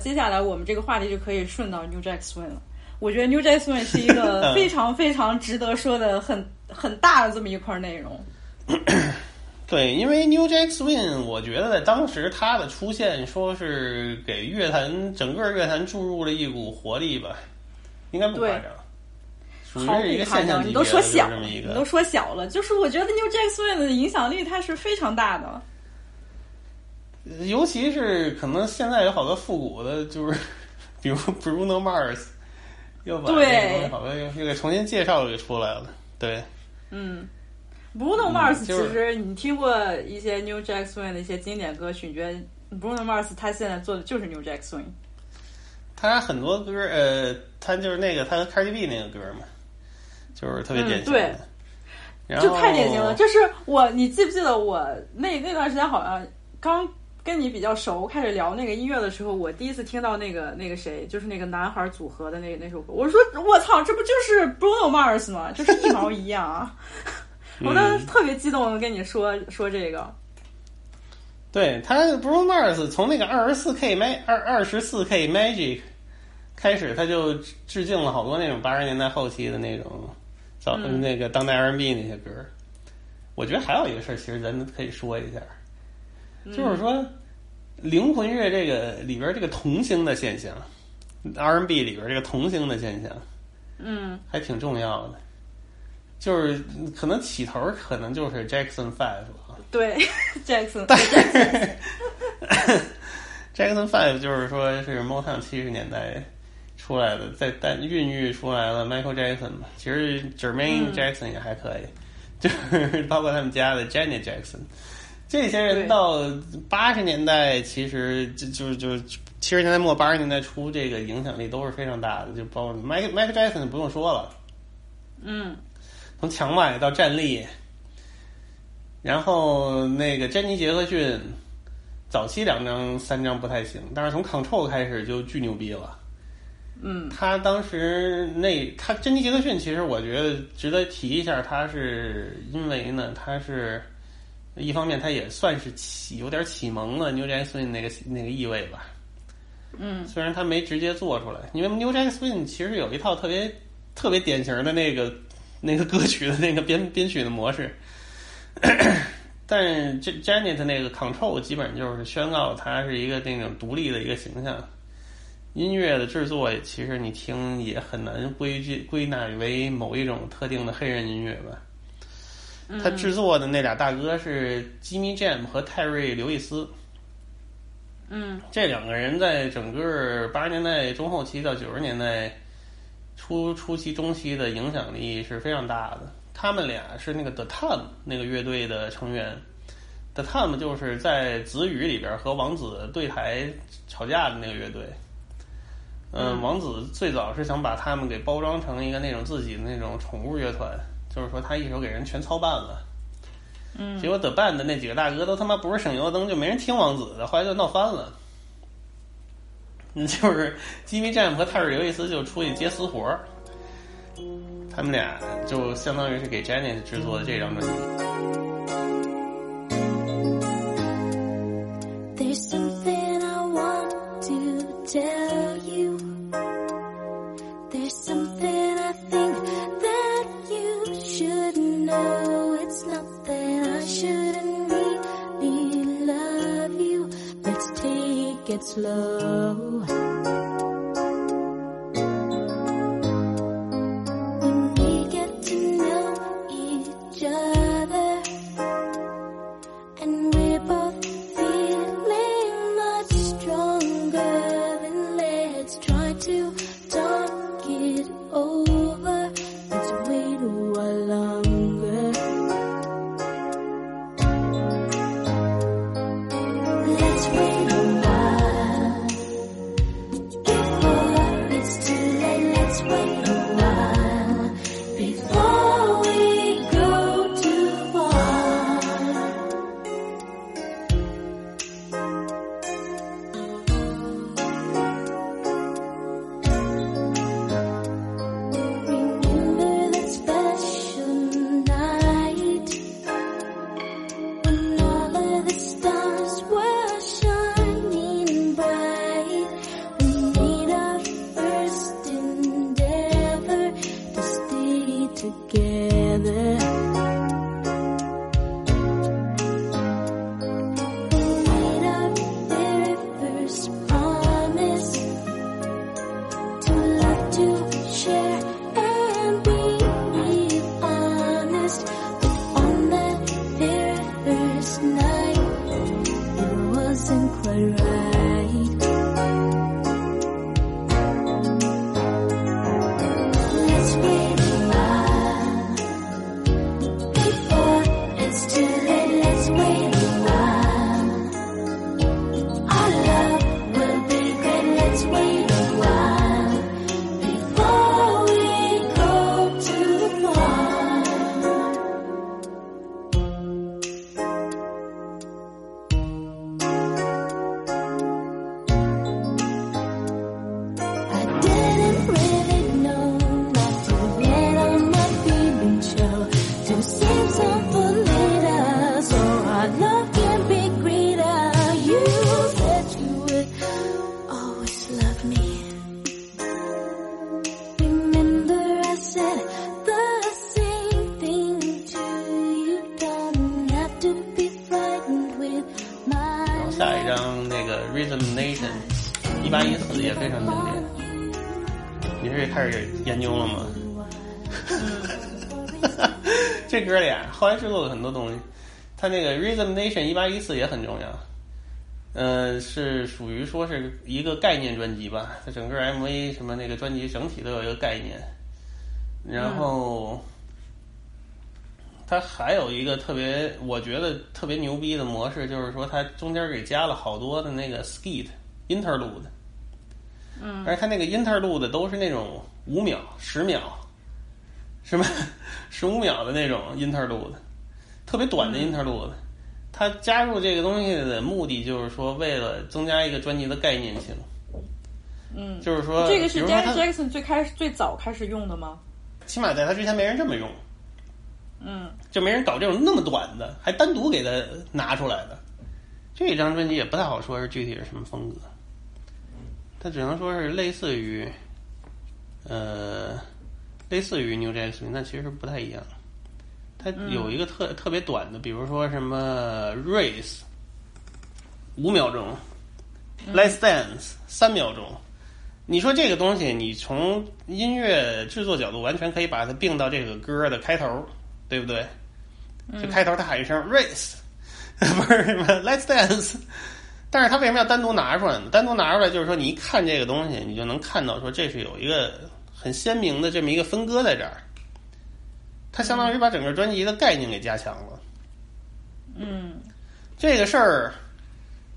接下来我们这个话题就可以顺到 New Jack Swing 了。我觉得 New Jack Swing 是一个 非常非常值得说的很很大的这么一块内容。对，因为 New Jack Swing，我觉得在当时他的出现，说是给乐坛整个乐坛注入了一股活力吧，应该不夸张。属于毫是一个现象级别的你都说小了，你都说小了，就是我觉得 New Jack Swing 的影响力它是非常大的。尤其是可能现在有好多复古的，就是比如 Bruno Mars，又把对这个好多又又给重新介绍给出来了。对，嗯，Bruno Mars 其就是实你听过一些 New Jack Swing 的一些经典歌曲，你觉得 Bruno Mars 他现在做的就是 New Jack Swing？他很多歌，呃，他就是那个他和 Cardi B 那个歌嘛，就是特别典型。嗯对就太典型了。就是我，你记不记得我那那段时间好像刚跟你比较熟，开始聊那个音乐的时候，我第一次听到那个那个谁，就是那个男孩组合的那那首歌，我说我操，这不就是 Bruno Mars 吗？就是一毛一样啊！我当时特别激动的跟你说说这个，对他 Bruno Mars 从那个二十四 K Mag 二二十四 K Magic 开始，他就致敬了好多那种八十年代后期的那种早、嗯那个当代 R&B 那些歌。我觉得还有一个事儿，其实咱可以说一下，就是说灵魂乐这个里边这个童星的现象，R&B 里边这个童星的现象，嗯。还挺重要的。就是可能起头儿可能就是 Jackson Five 啊，对，Jackson，Jackson Five 就是说是 Motown 七十年代出来的，在但孕育出来了 Michael Jackson 嘛。其实 Jermaine 嗯。Jackson 也还可以，就是包括他们家的 Janet Jackson，这些人到八十年代，其实就就就七十年代末八十年代初，这个影响力都是非常大的。就包括 Michael Michael Jackson 不用说了，嗯从墙外到站立，然后那个珍妮杰克逊早期两张三张不太行，但是从 Control 开始就巨牛逼了。嗯他当时那他珍妮杰克逊，其实我觉得值得提一下，他是因为呢，他是一方面他也算是启有点启蒙了 New Jack Swing 那个那个意味吧。嗯虽然他没直接做出来，因为 New Jack Swing 其实有一套特别特别典型的那个那个歌曲的那个编编曲的模式，但是这 Janet 那个 Control 基本就是宣告他是一个那种独立的一个形象。音乐的制作，其实你听也很难归结归纳为某一种特定的黑人音乐吧。他制作的那俩大哥是 Jimmy Jam 和泰瑞·刘易斯。嗯这两个人在整个八十年代中后期到九十年代初初期中期的影响力是非常大的。他们俩是那个 The Time 那个乐队的成员。The Time 就是在子语里边和王子对台吵架的那个乐队。嗯，王子最早是想把他们给包装成一个那种自己的那种宠物乐团，就是说他一手给人全操办了。嗯结果 The Band 的那几个大哥都他妈不是省油灯，就没人听王子的，后来就闹翻了。嗯，就是基米·詹姆和泰瑞·刘易斯就出去接私活儿，他们俩就相当于是给 Janet 制作的这张专辑。There's something I want to tell shouldn't really love you. Let's take it slow. Nation 一八一四也很重要。呃，是属于说是一个概念专辑吧，它整个 MV 什么那个专辑整体都有一个概念，然后。它还有一个特别，我觉得特别牛逼的模式，就是说它中间给加了好多的那个 skit interlude，嗯，而且它那个 interlude 都是那种五秒、十秒，什么十五秒的那种 interlude，特别短的 interlude。它加入这个东西的目的就是说，为了增加一个专辑的概念性。嗯，就是说，这个是比如说 Janet Jackson 最开始最早开始用的吗？起码在他之前没人这么用。嗯，就没人搞这种那么短的，还单独给他拿出来的。这张专辑也不太好说是具体是什么风格，它只能说是类似于，呃，类似于 New Jack Swing，但其实不太一样。它有一个特、特别短的，比如说什么 Race，五秒钟，Let's Dance 三秒钟。你说这个东西，你从音乐制作角度完全可以把它并到这个歌的开头。对不对？就开头他喊一声 race，不是什么 let's dance，但是他为什么要单独拿出来呢？单独拿出来就是说，你一看这个东西，你就能看到说这是有一个很鲜明的这么一个分割在这儿，它相当于把整个专辑的概念给加强了。嗯，这个事儿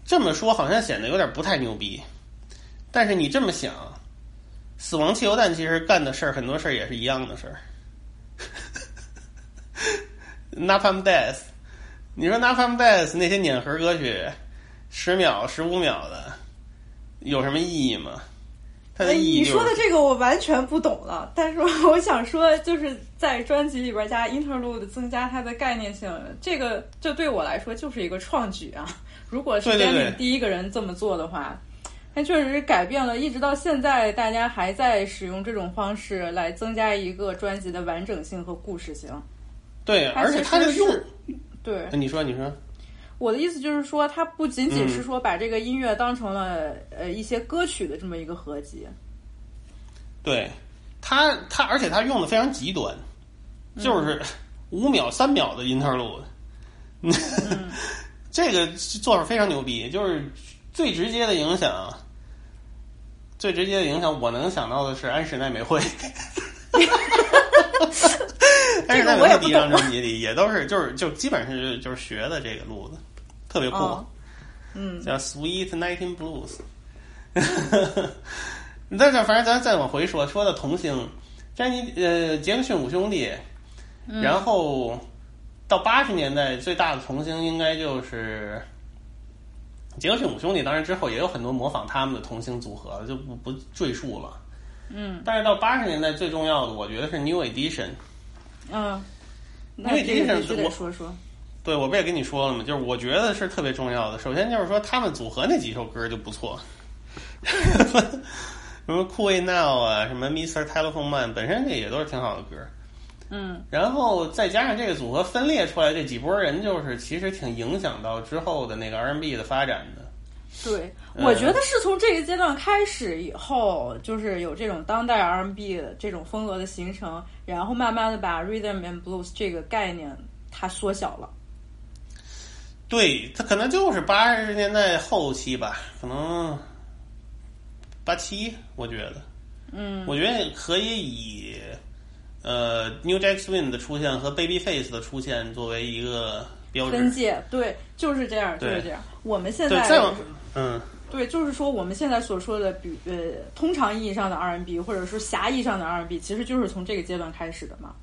这么说好像显得有点不太牛逼，但是你这么想，死亡汽油弹其实干的事儿很多事儿也是一样的事儿。Napalm Death，你说 Napalm Death 那些碾核歌曲，十秒、十五秒的，有什么意义吗？它的意义、就是哎你说的这个我完全不懂了，但是我 想说，就是在专辑里边加 interlude，增加它的概念性，这个这对我来说就是一个创举啊！如果是对对 d 对 a 第一个人这么做的话，那确实是改变了，一直到现在，大家还在使用这种方式来增加一个专辑的完整性和故事性。对，而且它它这个用，对，你说你说，我的意思就是说，它不仅仅嗯是说把这个音乐当成了、呃一些歌曲的这么一个合集，对它它，而且它用的非常极端，就是五秒、三秒的 interlude，这个做法非常牛逼，就是最直接的影响。最直接的影响，我能想到的是安室奈美惠。安室奈美惠第一张专辑里也都是，就是就基本上是就是学的这个路子，特别酷，哦嗯叫 Sweet Nineteen Blues。但是反正咱再往回说，说到童星，詹妮呃杰克逊五兄弟，然后到八十年代最大的童星应该就是杰克逊五兄弟，当然之后也有很多模仿他们的童星组合，就不不赘述了。嗯但是到八十年代最重要的，我觉得是 New Edition。嗯，那因为这个我得说说，对，我不也跟你说了吗？就是我觉得是特别重要的。首先就是说，他们组合那几首歌就不错，什么 Cool Now 啊，什么 Mr. Telephone Man，本身这也都是挺好的歌。嗯然后再加上这个组合分裂出来这几波人，就是其实挺影响到之后的那个 R&B 的发展的。对，嗯我觉得是从这个阶段开始以后，就是有这种当代 R&B 的这种风格的形成，然后慢慢的把 Rhythm and Blues 这个概念它缩小了。对，它可能就是八十年代后期吧，可能八七，我觉得。嗯我觉得可以以呃 New Jack Swing 的出现和 Babyface 的出现作为一个标志。分界，对，就是这样，就是这样。我们现对，在再往嗯，对，就是说我们现在所说的，比呃，通常意义上的 R&B，或者说狭义上的 R&B，其实就是从这个阶段开始的嘛。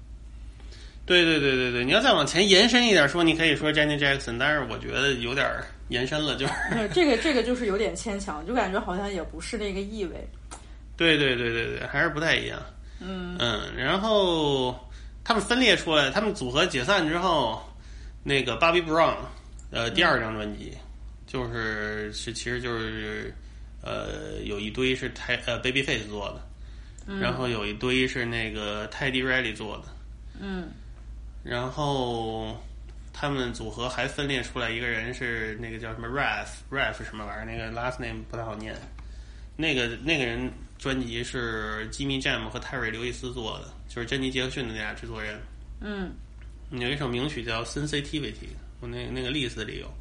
对对对对对，你要再往前延伸一点说，你可以说 Janet Jackson，但是我觉得有点延伸了，就是。呃这个这个就是有点牵强，就感觉好像也不是那个意味。对对对对对，还是不太一样。嗯嗯，然后他们分裂出来，他们组合解散之后，那个 Bobby Brown，呃，第二张专辑、就是是其实就是呃有一堆是泰呃 Babyface 做的，然后有一堆是那个 Teddy Riley 做的，嗯然后他们组合还分裂出来一个人是那个叫什么 Raf Raf 什么玩意儿，那个 last name 不太好念。那个那个人专辑是吉米·詹姆和泰瑞·刘易斯做的，就是珍妮·杰克逊的那俩制作人。嗯有一首名曲叫《Sensitivity》，我那那个 list 里有。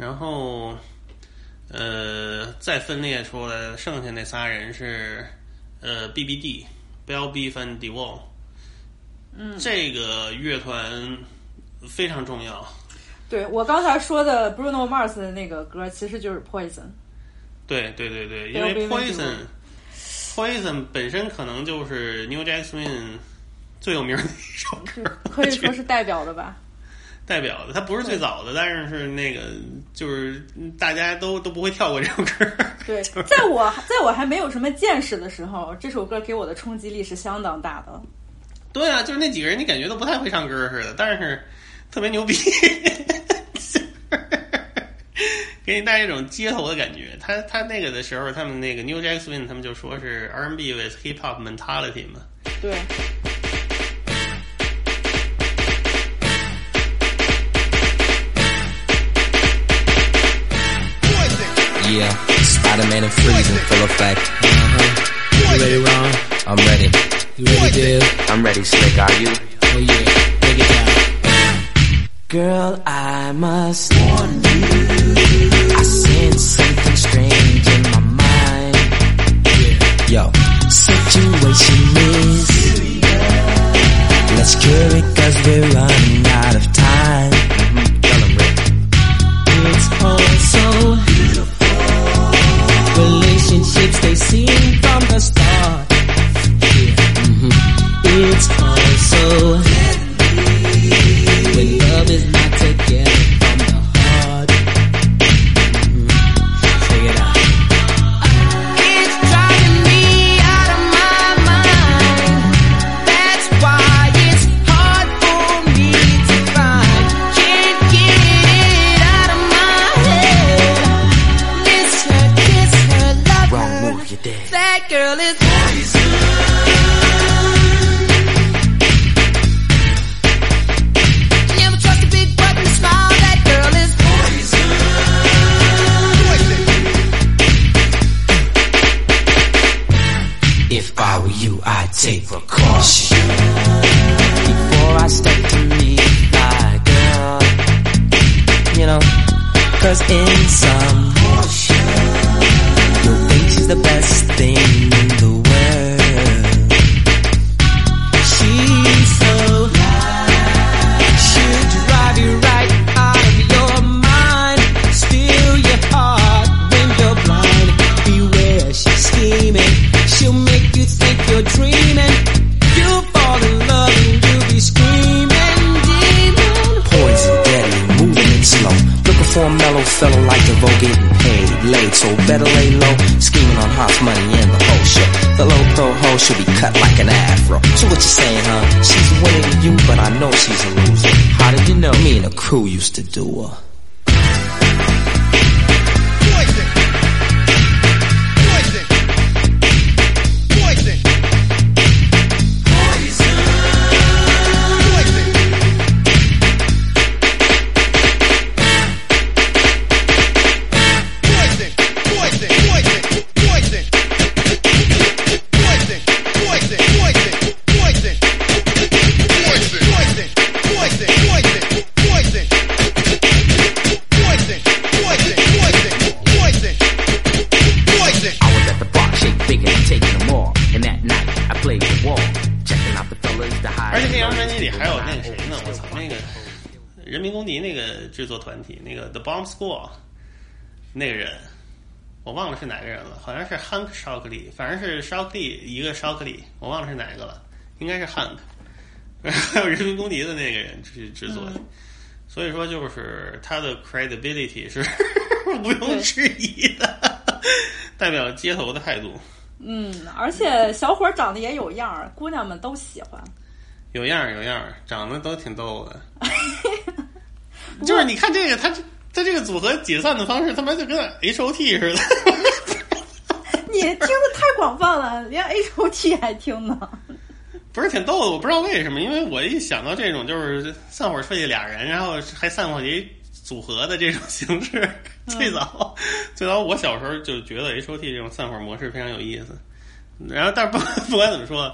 然后，呃，再分裂出来剩下那仨人是，呃，BBD，Bell Beef and d e w a l 嗯，这个乐团非常重要。对我刚才说的 Bruno Mars 的那个歌，其实就是 Poison。对对对对，因为 Poison。Poison 本身可能就是 New Jack Swing 最有名的一首歌，可以说是代表的吧。代表的。它不是最早的，但是是那个就是大家都都不会跳过这首歌。对，在我在我还没有什么见识的时候，这首歌给我的冲击力是相当大的。对啊，就是那几个人，你感觉都不太会唱歌似的，但是特别牛逼，给你带来一种街头的感觉。他他那个的时候，他们那个 New Jack Swing 他们就说是 R&B with hip hop mentality 嘛。对，Yeah, Spider-Man and Freeze in full effect. Uh-huh. You ready, Ron? I'm ready. You ready, Dale? I'm ready, Slick. Are you? Oh yeah, break it down. Girl, I must warn you. I sense something strange in my mind. Yo, situation is Let's cure it cause we're running out of time. Mm-hmm. It's all so beautiful. They seem from the start. Mm-hmm. It's all so cause in some a fellow like DeVoe getting paid, late, So better lay low, scheming on hot money and the whole show. The low pro hoe should be cut like an afro. So what you saying, huh? She's a winner you, but I know she's a loser. How did you know? Me and the crew used to do her. 而且那张专辑里还有那个谁呢？我操，那个人民公敌那个制作团体，那个 The Bomb Squad 那个人，我忘了是哪个人了，好像是 Hank Shockley，反正是 Shockley 一个 Shockley，我忘了是哪个了，应该是 Hank。还有人民公敌的那个人去制作的，所以说就是他的 credibility 是 毋庸置疑的，代表街头的态度。嗯，而且小伙长得也有样儿，姑娘们都喜欢。有样儿有样儿，长得都挺逗的。就是你看这个，他这他这个组合解散的方式，他妈就跟 H O T 似的。你听的太广泛了，连 H O T 还听呢。不是挺逗的，我不知道为什么，因为我一想到这种就是散伙出去俩人，然后还散伙一组合的这种形式，最早最早我小时候就觉得 H O T 这种散伙模式非常有意思，然后但是不不管怎么说，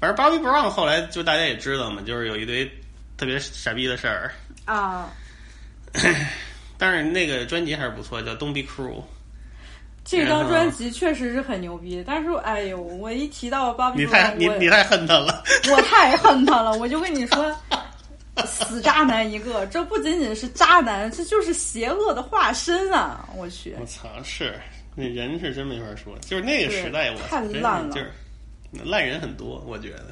反正 Bobby Brown 后来就大家也知道嘛，就是有一堆特别傻逼的事儿，啊，但是那个专辑还是不错，叫 Don't Be Cruel。这张专辑确实是很牛逼，但是哎呦，我一提到 Bobby，你太你你太恨他了，我太恨他了，我就跟你说，死渣男一个，这不仅仅是渣男，这就是邪恶的化身啊！我去，我操，是那人是真没法说，就是那个时代，我太烂了就是烂人很多，我觉得。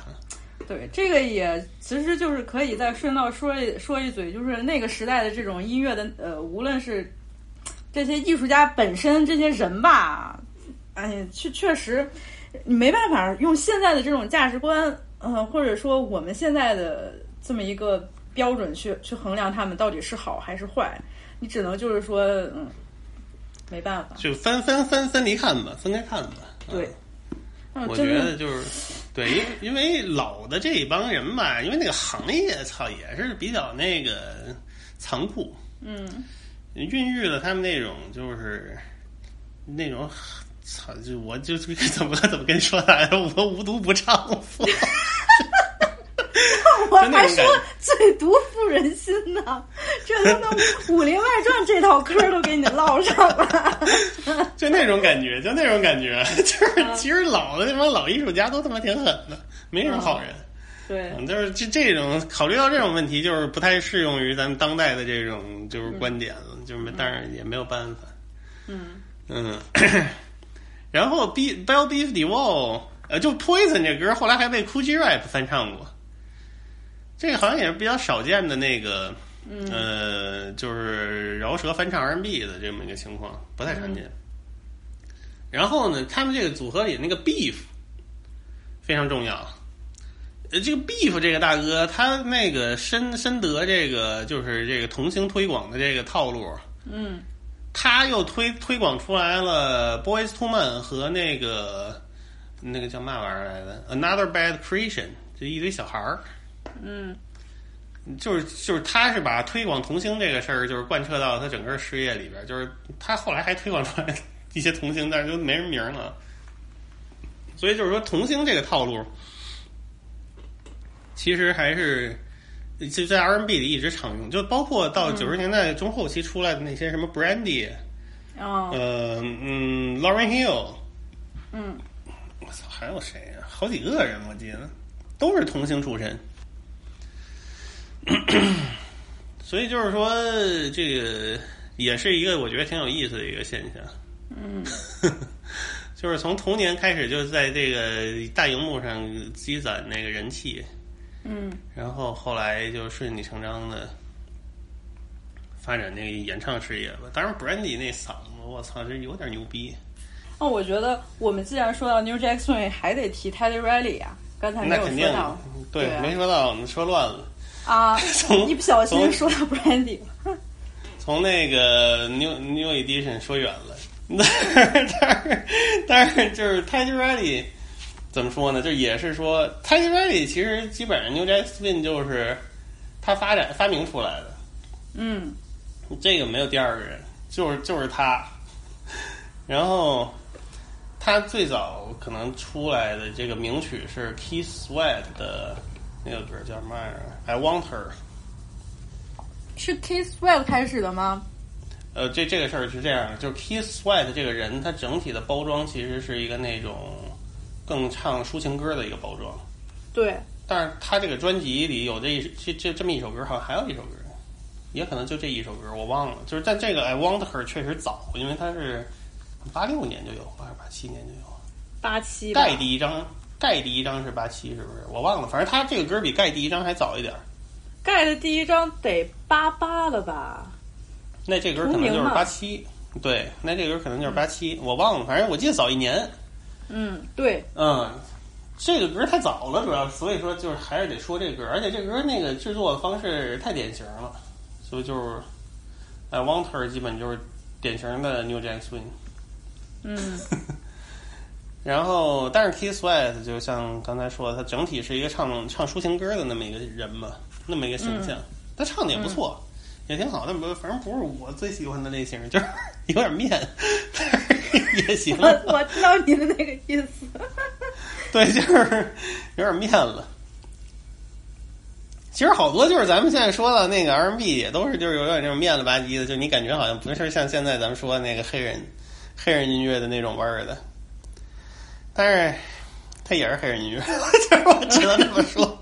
对，这个也其实就是可以再顺道说一说一嘴，就是那个时代的这种音乐的呃，无论是这些艺术家本身这些人吧，哎呀，确确实你没办法用现在的这种价值观，呃，或者说我们现在的这么一个标准去去衡量他们到底是好还是坏，你只能就是说，嗯，没办法，就分分分分离看吧，分开看吧。啊对。但我觉得就是对，因为因为老的这一帮人吧，因为那个行业操也是比较那个残酷，嗯，孕育了他们那种就是那种操，就我就怎么怎么跟你说来着，我无毒不丈夫。我还说最毒妇人心呢，这他妈《武林外传》这套嗑儿都给你唠上了。就那种感觉，就那种感觉，就是其实老的那帮老艺术家都他妈挺狠的，没什么好人。对，嗯，就是这这种考虑到这种问题，就是不太适用于咱们当代的这种就是观点了，就是没当然也没有办法。嗯。嗯，然后 B Bell Beef d e Wall，呃，就 Poison 这歌后来还被 Cool G Rap 翻唱过，这个好像也是比较少见的那个，呃，就是饶舌翻唱 R&B 的这么一个情况，不太常见。然后呢，他们这个组合里那个 Beef 非常重要。呃，这个 Beef 这个大哥，他那个深深得这个就是这个童星推广的这个套路，嗯。他又推推广出来了 Boys to Men 和那个那个叫嘛玩意儿来的？Another Bad Creation，就一堆小孩儿，嗯。就是就是他是把推广童星这个事儿，就是贯彻到他整个事业里边儿，就是他后来还推广出来 一些童星，但是就没人名儿了。所以就是说童星这个套路，其实还是就在 R&B 里一直常用，就包括到九十年代中后期出来的那些什么 Brandy，、嗯呃嗯 Lauren Hill，嗯。我操，还有谁呀、好几个人我记得都是童星出身。所以就是说，这个也是一个我觉得挺有意思的一个现象。嗯，就是从童年开始就在这个大荧幕上积攒那个人气，嗯然后后来就顺理成章的发展那个演唱事业吧。当然，Brandy 那嗓子，我操，这有点牛逼。那我觉得我们既然说到 New Jack Swing，还得提 Teddy Riley 啊，刚才没有那肯定说到对，对啊没说到，我们说乱了。啊，从一不小心说到 Brandy 了。从那个 New New Edition 说远了，但是但是但是就是 Teddy Riley 怎么说呢？就也是说 Teddy Riley 其实基本上 New Jack Swing 就是他发展发明出来的，嗯这个没有第二个人，就是就是他。然后他最早可能出来的这个名曲是 Keith Sweat 的那个歌叫什么玩意儿？I Want Her。是 Kiss Sweat 开始的吗？呃，这这个事儿是这样，就是 Keith Sweat 这个人，他整体的包装其实是一个那种更唱抒情歌的一个包装，对，但是他这个专辑里有这一这这这么一首歌，好像还有一首歌，也可能就这一首歌，我忘了。就是但这个 I Want Her 确实早，因为他是八六年就有，还是八七年就有。八七吧盖第一张，盖第一张是八七是不是？我忘了，反正他这个歌比盖第一张还早一点儿。盖的第一张得八八了吧？那这歌可能就是八七，对，那这歌可能就是八七，我忘了，反正我记得早一年。嗯，对，嗯，这个歌太早了，主要所以说就是还是得说这歌，而且这歌那个制作的方式太典型了，所以就是哎，Want Her 基本就是典型的 New Jack Swing。嗯 然后，但是 Keith Sweat 就像刚才说的，他整体是一个唱唱抒情歌的那么一个人嘛，那么一个形象。他唱的也不错，也挺好，但不反正不是我最喜欢的类型，就是 有点面，但是也行。我我知道你的那个意思。对，就是有点面了。其实好多就是咱们现在说的那个 R&B 也都是就是有点那种面了吧唧的，就你感觉好像不是像现在咱们说的那个黑人黑人音乐的那种味儿的。但是他也是黑人音乐，就是我只能这么说。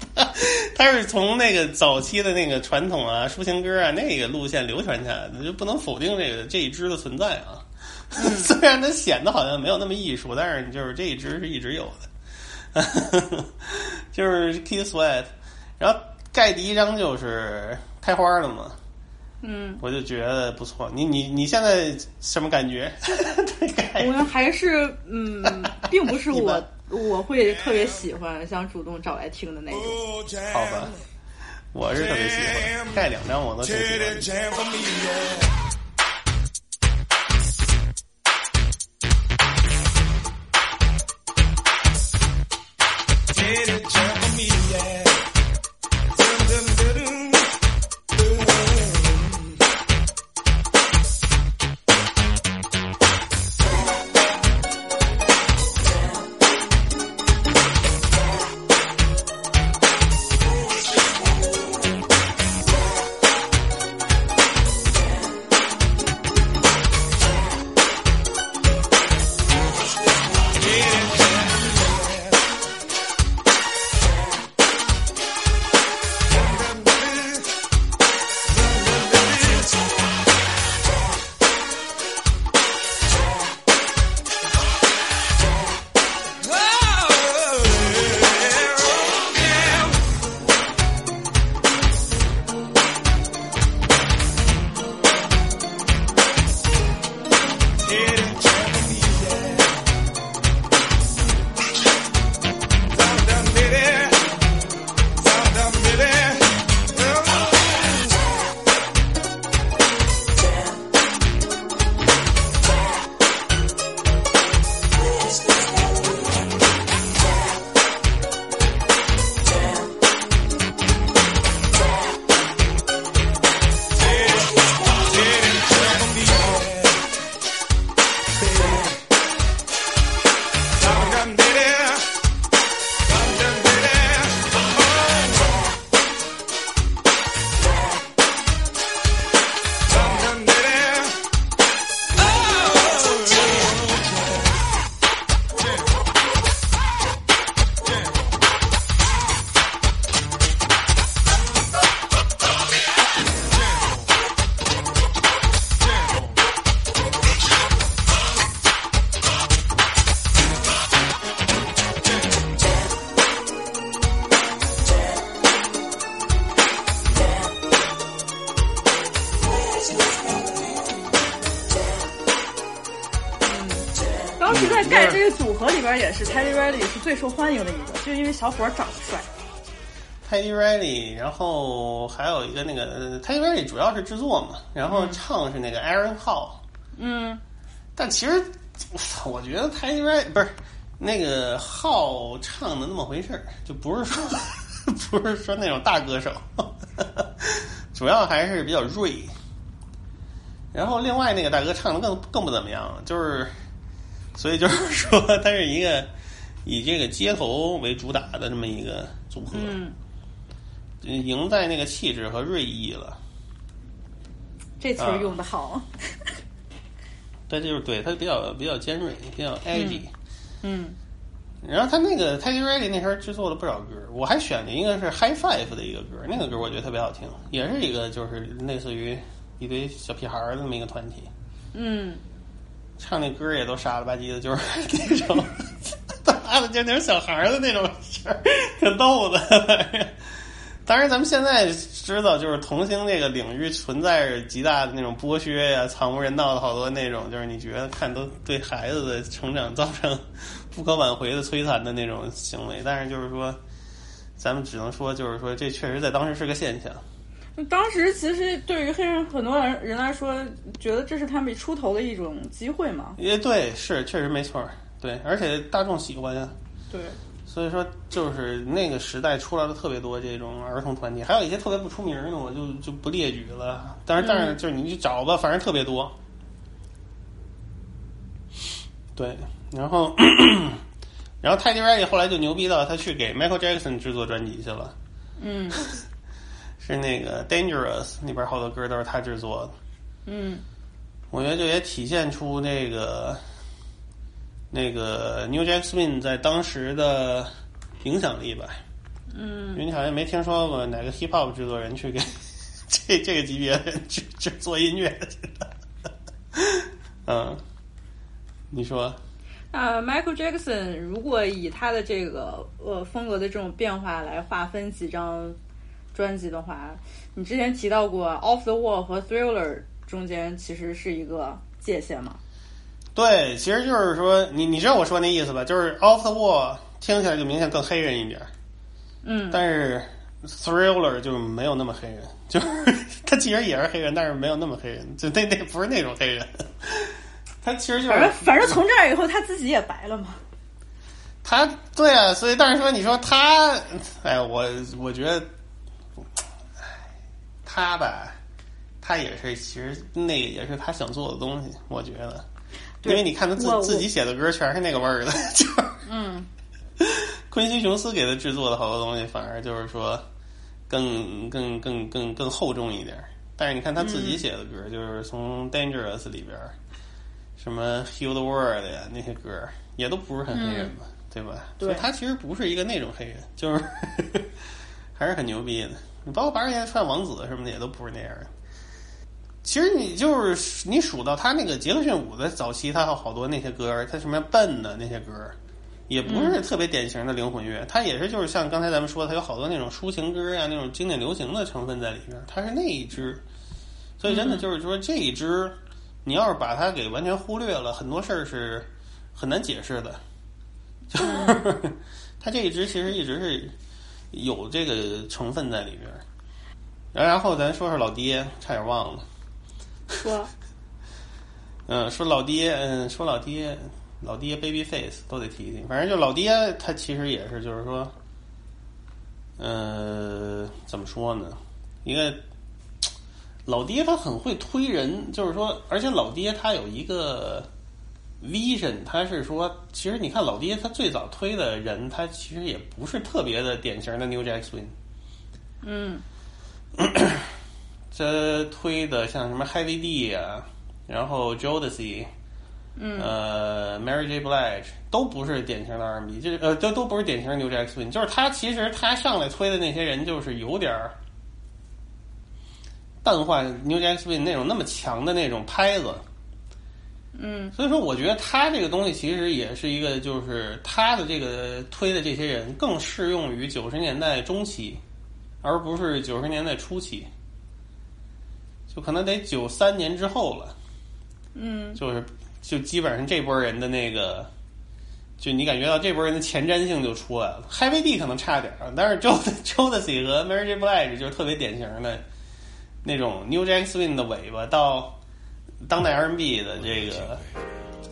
他是从那个早期的那个传统啊、抒情歌啊那个路线流传下来的，就不能否定这个这一支的存在啊。虽然它显得好像没有那么艺术，但是就是这一支是一直有的。就是 Keith Sweat，然后盖第一张就是开花了嘛，嗯，我就觉得不错。你你你现在什么感觉？我还是嗯，并不是我我会特别喜欢，想主动找来听的那种。好吧，我是特别喜欢盖两张，我都挺喜欢的。jam 最受欢迎的一个，就因为小伙儿长得帅。Teddy Riley，然后还有一个那个呃 Teddy Riley 主要是制作嘛，然后唱是那个 Aaron Hall，嗯，但其实我操，我觉得 Teddy Riley 不是那个浩唱的那么回事儿，就不是说 不是说那种大歌手，主要还是比较锐。然后另外那个大哥唱的更更不怎么样，就是所以就是说他是一个以这个街头为主打的这么一个组合，嗯，赢在那个气质和锐意了。这词儿用的好。但就是对他比较比较尖锐，比较 edgy。嗯然后他那个 Teddy Riley 那时候制作了不少歌，我还选了一个是 High Five 的一个歌，那个歌我觉得特别好听，也是一个就是类似于一堆小屁孩儿的那么一个团体，嗯，唱那歌也都傻了吧唧的，就是 那种他的就那种小孩儿的那种事儿，挺逗的。当然，咱们现在知道，就是童星这个领域存在着极大的那种剥削呀、惨无人道的好多那种，就是你觉得看都对孩子的成长造成不可挽回的摧残的那种行为。但是就是说，咱们只能说，就是说这确实在当时是个现象。当时其实对于黑人很多人人来说，觉得这是他们出头的一种机会嘛。也对，是确实没错儿，对，而且大众喜欢呀。对，所以说，就是那个时代出来了特别多这种儿童团体，还有一些特别不出名的，我就就不列举了。但是，但是就是你去找吧，反正特别多。对，然后然后泰迪 Riley 后来就牛逼到他去给 Michael Jackson 制作专辑去了，嗯是那个 Dangerous 那边好多歌都是他制作的。嗯我觉得这也体现出那个那个 New Jack Swing 在当时的影响力吧。嗯因为你好像没听说过哪个 hip hop 制作人去给 这这个级别的人制制作音乐的。嗯，你说？那 Michael Jackson 如果以他的这个呃风格的这种变化来划分几张专辑的话，你之前提到过《Off the Wall》和《Thriller》中间其实是一个界限嘛？对，其实就是说，你你知道我说那意思吧？就是 Off the Wall 听起来就明显更黑人一点，嗯但是 Thriller 就没有那么黑人，就是 他其实也是黑人，但是没有那么黑人，就那那不是那种黑人。他其实就是反正反正从这儿以后他自己也白了嘛。他，对啊，所以但是说你说他，哎，我我觉得，哎，他吧，他也是其实那个也是他想做的东西，我觉得，因为你看他自自己写的歌全是那个味儿的，就是嗯昆西琼斯给他制作的好多东西，反而就是说更更更更更厚重一点儿。但是你看他自己写的歌，就是从《Dangerous》里边儿，什么《Heal the World》呀那些歌，也都不是很黑人嘛，对吧？对所以他其实不是一个那种黑人，就是 还是很牛逼的。你包括八十年代串王子什么的，也都不是那样的。其实你就是你数到他那个杰克逊五的早期，他有好多那些歌儿，他什么笨的那些歌儿，也不是特别典型的灵魂乐，它也是就是像刚才咱们说的，它有好多那种抒情歌呀、那种经典流行的成分在里边，他是那一支。所以真的就是说这一支，你要是把它给完全忽略了，很多事儿是很难解释的。就是他这一支其实一直是有这个成分在里边。然后咱说说老爹，差点忘了。说 嗯，说老爹，嗯，说老爹，老爹 baby face 都得提提。反正就老爹，他其实也是，就是说，呃，怎么说呢？一个老爹他很会推人，就是说，而且老爹他有一个 vision，他是说，其实你看老爹他最早推的人，他其实也不是特别的典型的 New Jack Swing。嗯 这推的像什么 Heavy D 啊，然后 Jodeci，嗯。呃，Mary J. Blige 都不是典型的 R&B，就是呃，都都不是典型的 New Jack Swing，就是他其实他上来推的那些人，就是有点儿淡化 New Jack Swing 那种那么强的那种拍子，嗯。所以说我觉得他这个东西其实也是一个，就是他的这个推的这些人更适用于九十年代中期，而不是九十年代初期，就可能得九三年之后了。嗯就是就基本上这波人的那个，就你感觉到这波人的前瞻性就出来了。Heavy D 可能差点儿，但是 Jod Jodeci 和 Mary J. Blige 就是特别典型的那种 New Jack Swing 的尾巴到当代 R&B 的这个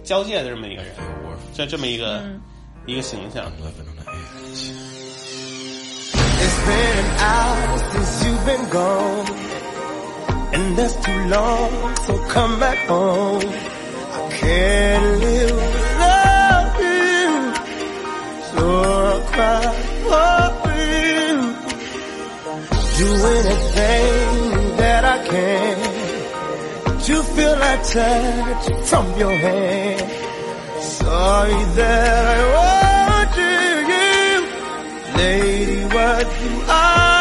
交界的这么一个人，就这么一个、一个形象。It's been hour since you've been gone, and that's too long. So come back home. I can't live without you, so I'll cry for you. Do anything that I can to feel that touch from your hand. Sorry that I want you. Lady, what you I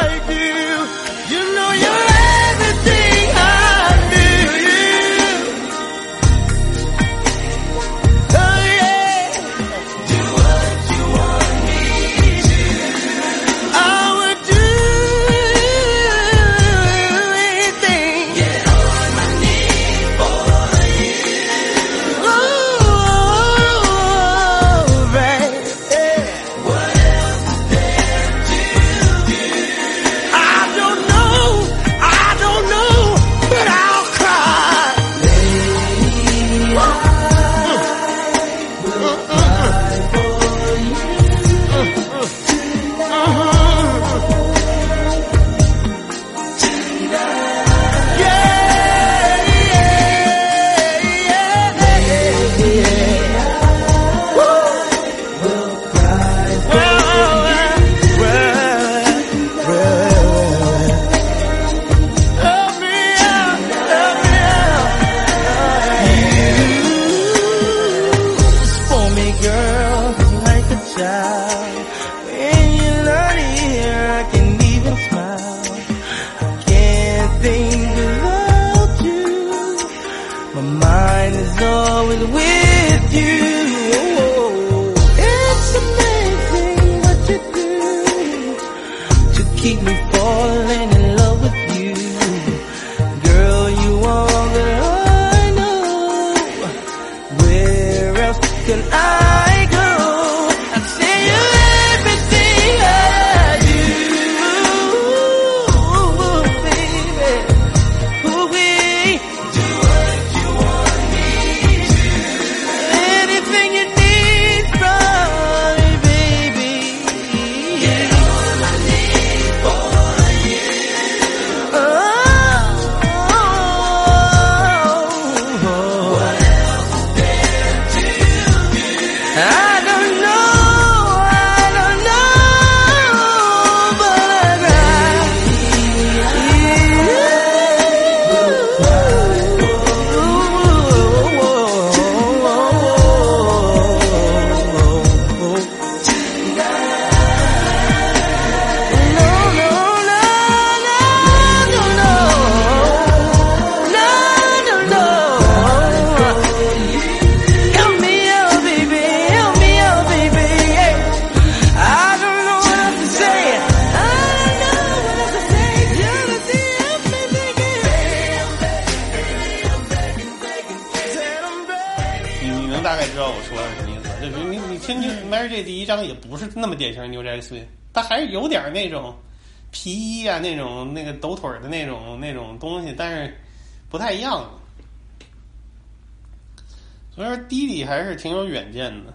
挺有远见的，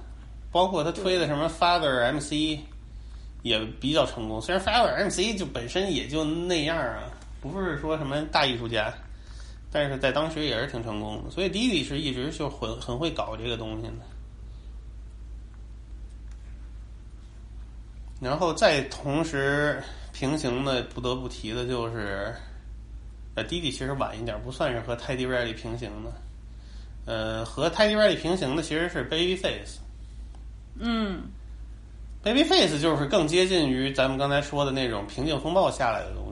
包括他推的什么 Father MC 也比较成功。虽然 Father MC 就本身也就那样啊，不是说什么大艺术家，但是在当时也是挺成功的。所以弟弟是一直就很很会搞这个东西的。然后再同时平行的，不得不提的就是，呃，弟弟其实晚一点，不算是和 Teddy Riley 平行的。呃，和 Teddy Riley 平行的其实是 Babyface。嗯 Babyface 就是更接近于咱们刚才说的那种平静风暴下来的东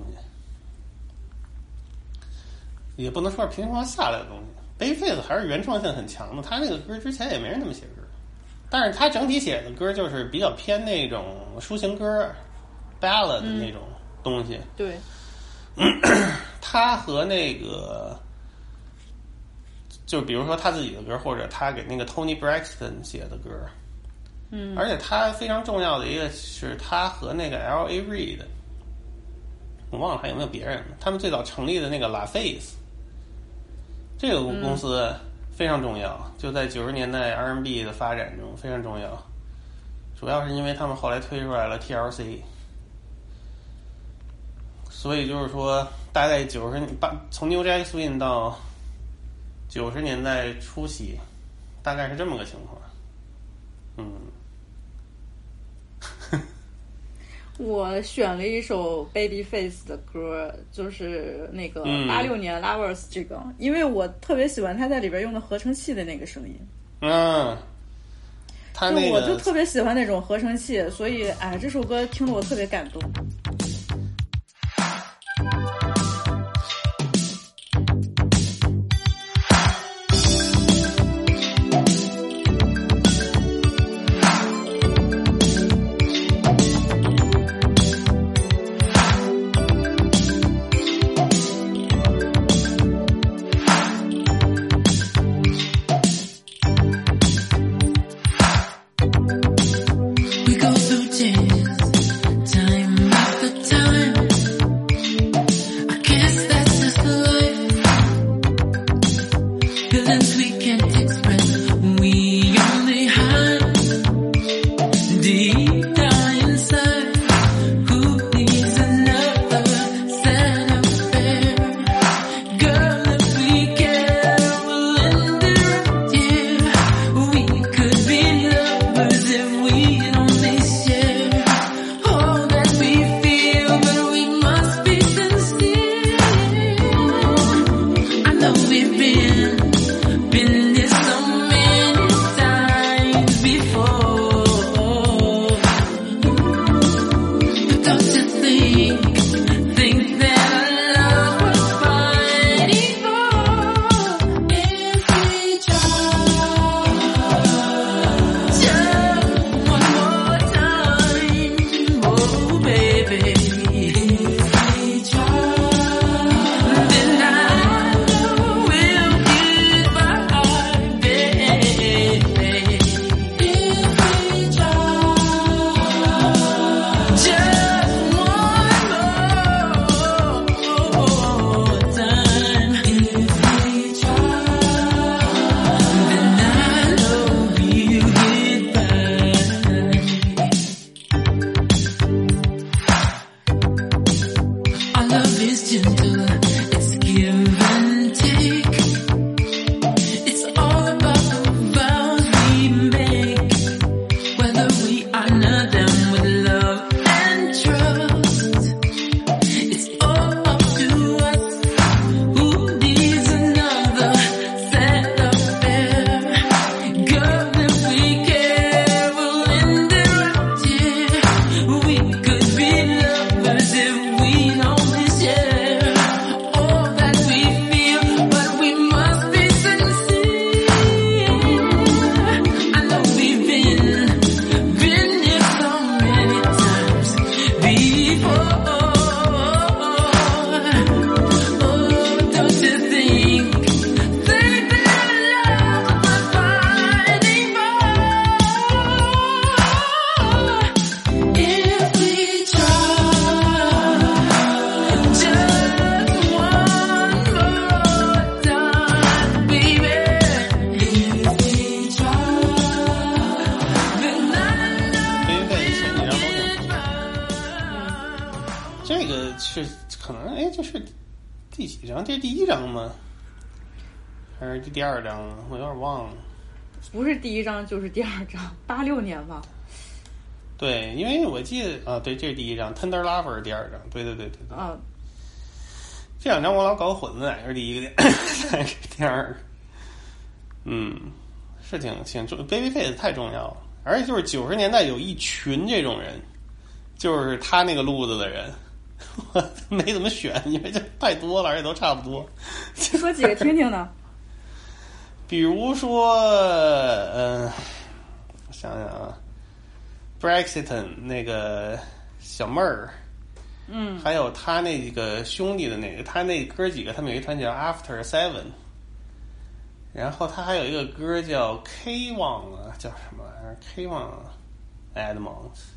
西，也不能说是平静风暴下来的东西。Babyface 还是原创性很强的，他那个歌之前也没人那么写歌，但是他整体写的歌就是比较偏那种抒情歌、ballad 的那种东西。对，他和那个，就比如说他自己的歌，或者他给那个 Tony Braxton 写的歌，嗯，而且他非常重要的一个是他和那个 L. A. Reid，我忘了还有没有别人了。他们最早成立的那个 La Face 这个公司非常重要，就在九十年代 R&B 的发展中非常重要。主要是因为他们后来推出来了 TLC，所以就是说，大概九十八从 New Jack Swing 到九十年代初期，大概是这么个情况。嗯。我选了一首 Babyface 的歌，就是那个嗯八六年 Lovers 这个，因为我特别喜欢他在里边用的合成器的那个声音，嗯，他就那个我就特别喜欢那种合成器，所以哎，这首歌听得我特别感动。是第一章就是第二章，八六年吧。对，因为我记得啊，对，这是第一章，Tender Lover 是第二章。对对对对对，啊，这两章我老搞混了，哪个是第一个，哪个是第二个？嗯，是挺挺重，Babyface 太重要了，而且就是九十年代有一群这种人，就是他那个路子的人，我没怎么选，因为这太多了，而且都差不多。说几个听听呢？比如说，嗯、我想想啊，Brexit 那个小妹儿，嗯，还有他那个兄弟的那个，他那哥几个，他们有一团叫 After Seven，然后他还有一个歌叫 K One 啊，叫什么玩意儿？K One Edmonds。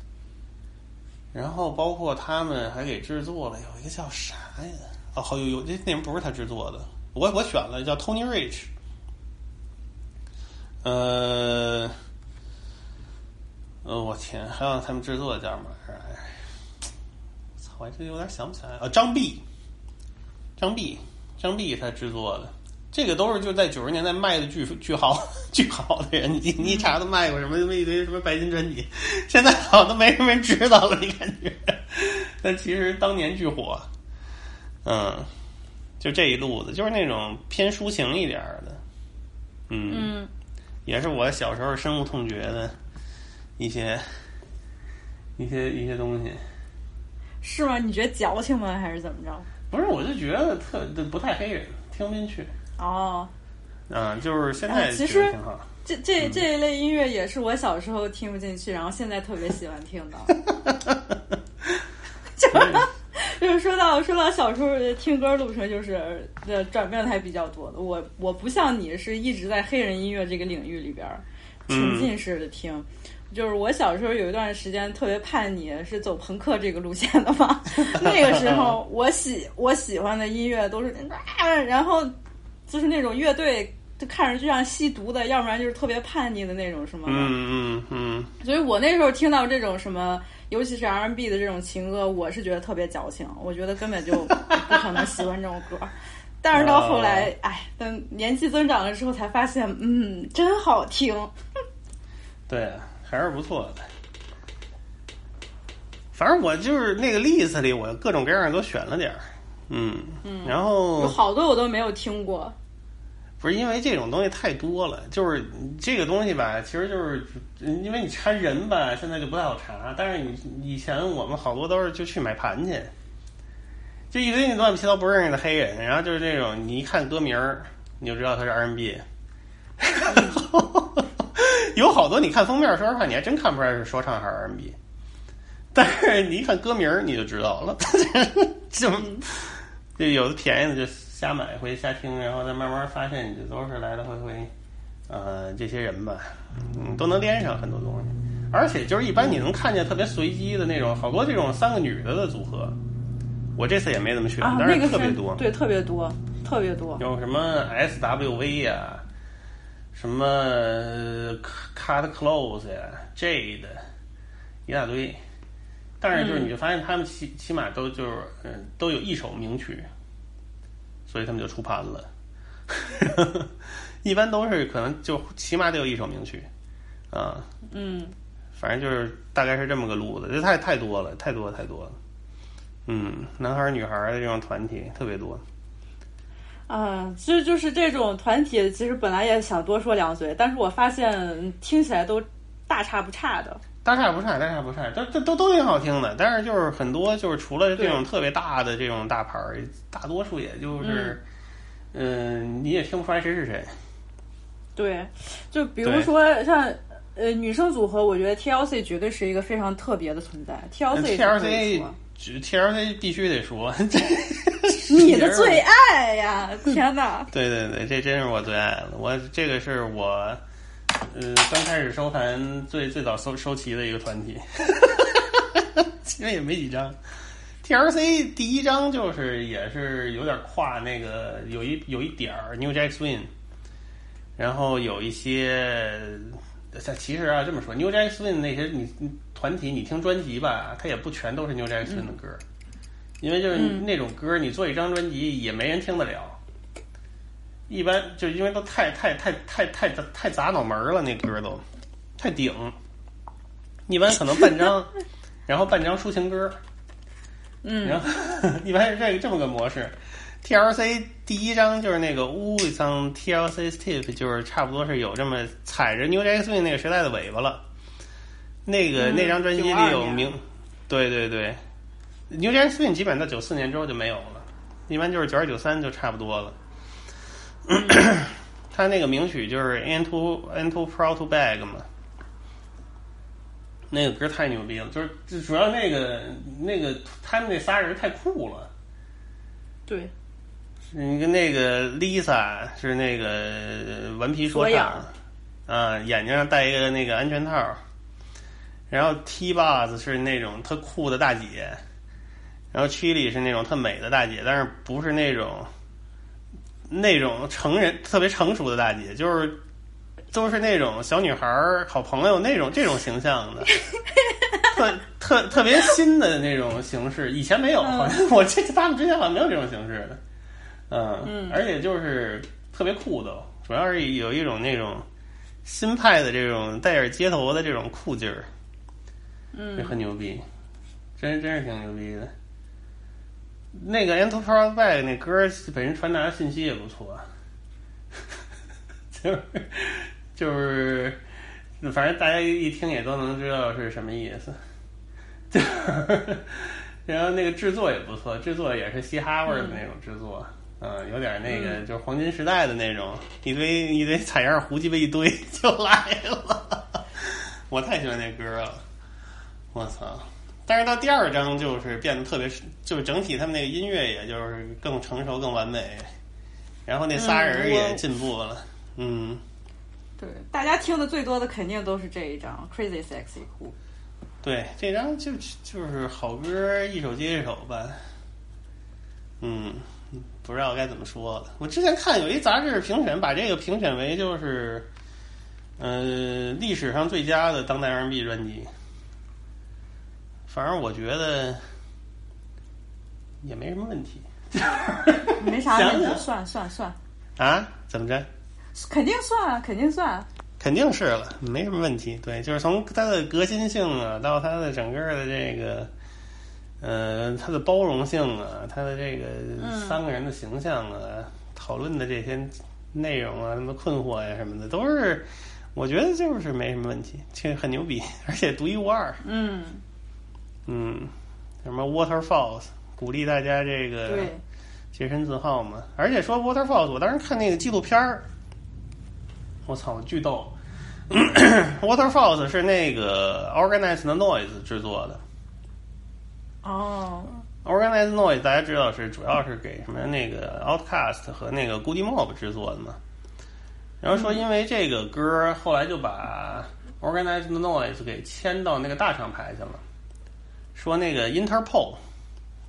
然后包括他们还给制作了有一个叫啥呀？哦，好有有这那人不是他制作的，我我选了叫 Tony Rich。呃，呃，我天，还有他们制作的叫什么玩意儿？操，我还真有点想不起来啊！张碧，张碧，张碧他制作的，这个都是就在九十年代卖的巨巨好巨好的人，你你一查都卖过什么什么一堆什么白金专辑，现在好像都没什么人知道了，你感觉？但其实当年巨火，嗯，就这一路子，就是那种偏抒情一点儿的，嗯嗯，也是我小时候深恶痛绝的一些一些一些东西。是吗？你觉得矫情吗？还是怎么着？不是，我就觉得特不太黑人，听不进去。哦，嗯，就是现在其实挺好。这这这一类音乐也是我小时候听不进去，然后现在特别喜欢听的。就是就是说到说到小时候听歌路程，就是呃转变的还比较多的。我我不像你是一直在黑人音乐这个领域里边儿沉浸式的听。就是我小时候有一段时间特别叛逆，是走朋克这个路线的嘛。那个时候 我喜我喜欢的音乐都是啊，然后就是那种乐队，就看着就像吸毒的，要不然就是特别叛逆的那种什么的。嗯嗯嗯，所以我那时候听到这种什么，尤其是 R&B 的这种情歌，我是觉得特别矫情，我觉得根本就不可能喜欢这种歌。但是到后来，哎，等年纪增长了之后，才发现，嗯，真好听。对，还是不错的。反正我就是那个 list 里，我各种各样的都选了点儿。嗯嗯，然后有好多我都没有听过。不是因为这种东西太多了，就是这个东西吧，其实就是因为你查人吧，现在就不太好查。但是你以前我们好多都是就去买盘去，就一堆你乱七八糟不认识的黑人，然后就是这种你一看歌名儿，你就知道他是 R&B。有好多你看封面，说实话你还真看不出来是说唱还是 R&B，但是你一看歌名儿你就知道了，就就有的便宜的就瞎买回去瞎听，然后再慢慢发现，你这都是来来回回，呃，这些人吧，嗯，都能连上很多东西。而且就是一般你能看见特别随机的那种，好多这种三个女的的组合，我这次也没怎么选，啊，但是特别多。对，特别多，特别多。有什么 SWV 呀、什么 Cut Close 呀、Jade，一大堆。但是就是你就发现他们起起码都就是嗯都有一首名曲，所以他们就出盘了。一般都是可能就起码得有一首名曲，啊，嗯，反正就是大概是这么个路子，这太太多了，太多太多了。嗯，男孩儿女孩儿的这种团体特别多。啊，其实就是这种团体，其实本来也想多说两嘴，但是我发现听起来都大差不差的。大差不差，大差不差，都都都都挺好听的。但是就是很多就是除了这种特别大的这种大牌儿，大多数也就是，嗯、你也听不出来谁是谁。对，就比如说像呃女生组合，我觉得 TLC 绝对是一个非常特别的存在。TLC 是可以 TLC 说 TLC 必须得说，你的最爱呀！天哪！对对对，这真是我最爱了。我这个是我，呃，刚开始收盘最最早收收齐的一个团体，其实也没几张。TLC 第一张就是也是有点跨那个有一有一点儿 New Jack Swing，然后有一些，它其实啊这么说，New Jack Swing 那些你你团体你听专辑吧，它也不全都是 New Jack Swing 的歌，因为就是嗯那种歌，你做一张专辑也没人听得了。一般就因为都太太太太太太太砸脑门儿了，那歌都太顶。一般可能半张，然后半张抒情歌，嗯然后一般是这个这么个模式。TLC 第一张就是那个 Woo is on TLC STIP 就是差不多是有这么踩着 New Jack Swing 那个时代的尾巴了。那个、嗯那张专辑里有名，对对对，New Jack Swing 基本到九四年之后就没有了，一般就是九二九三就差不多了。他那个名曲就是 "Ain't Too Ain't Too Proud to Bag 嘛，那个歌太牛逼了，就是主要那个那个他们那仨人太酷了。对，你跟那个 Lisa 是那个顽皮说唱，啊，眼睛上戴一个那个安全套，然后 T Boss 是那种特酷的大姐，然后 Chili 是那种特美的大姐，但是不是那种那种成人特别成熟的大姐，就是都是那种小女孩儿、好朋友那种这种形象的。特特特别新的那种形式，以前没有，好像我这他们之前好像没有这种形式的，嗯，嗯而且就是特别酷的，主要是有一种那种新派的这种带点街头的这种酷劲儿，这嗯很牛逼，真真是挺牛逼的。那个《Enter p r o Back》那歌本身传达的信息也不错，就是就是，反正大家一听也都能知道是什么意思。就是，然后那个制作也不错，制作也是嘻哈味儿的那种制作，嗯、有点那个就是黄金时代的那种，一堆一堆采样胡鸡巴一堆 就来了。我太喜欢那歌了，我操！但是到第二章就是变得特别，就是整体他们那个音乐也就是更成熟、更完美，然后那仨人嗯也进步了，嗯。对，大家听的最多的肯定都是这一张《Crazy Sexy Cool》。对，这张就就是好歌一首接一首吧。嗯，不知道该怎么说了。我之前看有一杂志评审，把这个评选为就是，呃，历史上最佳的当代 R&B 专辑。反正我觉得也没什么问题 没啥问题，算算算，啊？怎么着？肯定算，啊肯定算。肯定是了，没什么问题。对，就是从它的革新性啊，到它的整个的这个，呃，它的包容性啊，它的这个嗯三个人的形象啊，讨论的这些内容啊，什么困惑呀、什么的，都是我觉得就是没什么问题，这很牛逼，而且独一无二。嗯，嗯，什么 Waterfalls，鼓励大家这个对，洁身自好嘛。而且说 Waterfalls，我当时看那个纪录片儿，我操，巨逗。Waterfalls 是那个 Organized Noise 制作的。哦，Organized Noise 大家知道是主要是给什么那个 Outcast 和那个 Goody Mob 制作的嘛。然后说因为这个歌，后来就把 Organized Noise 给签到那个大厂牌去了。说那个 Interpol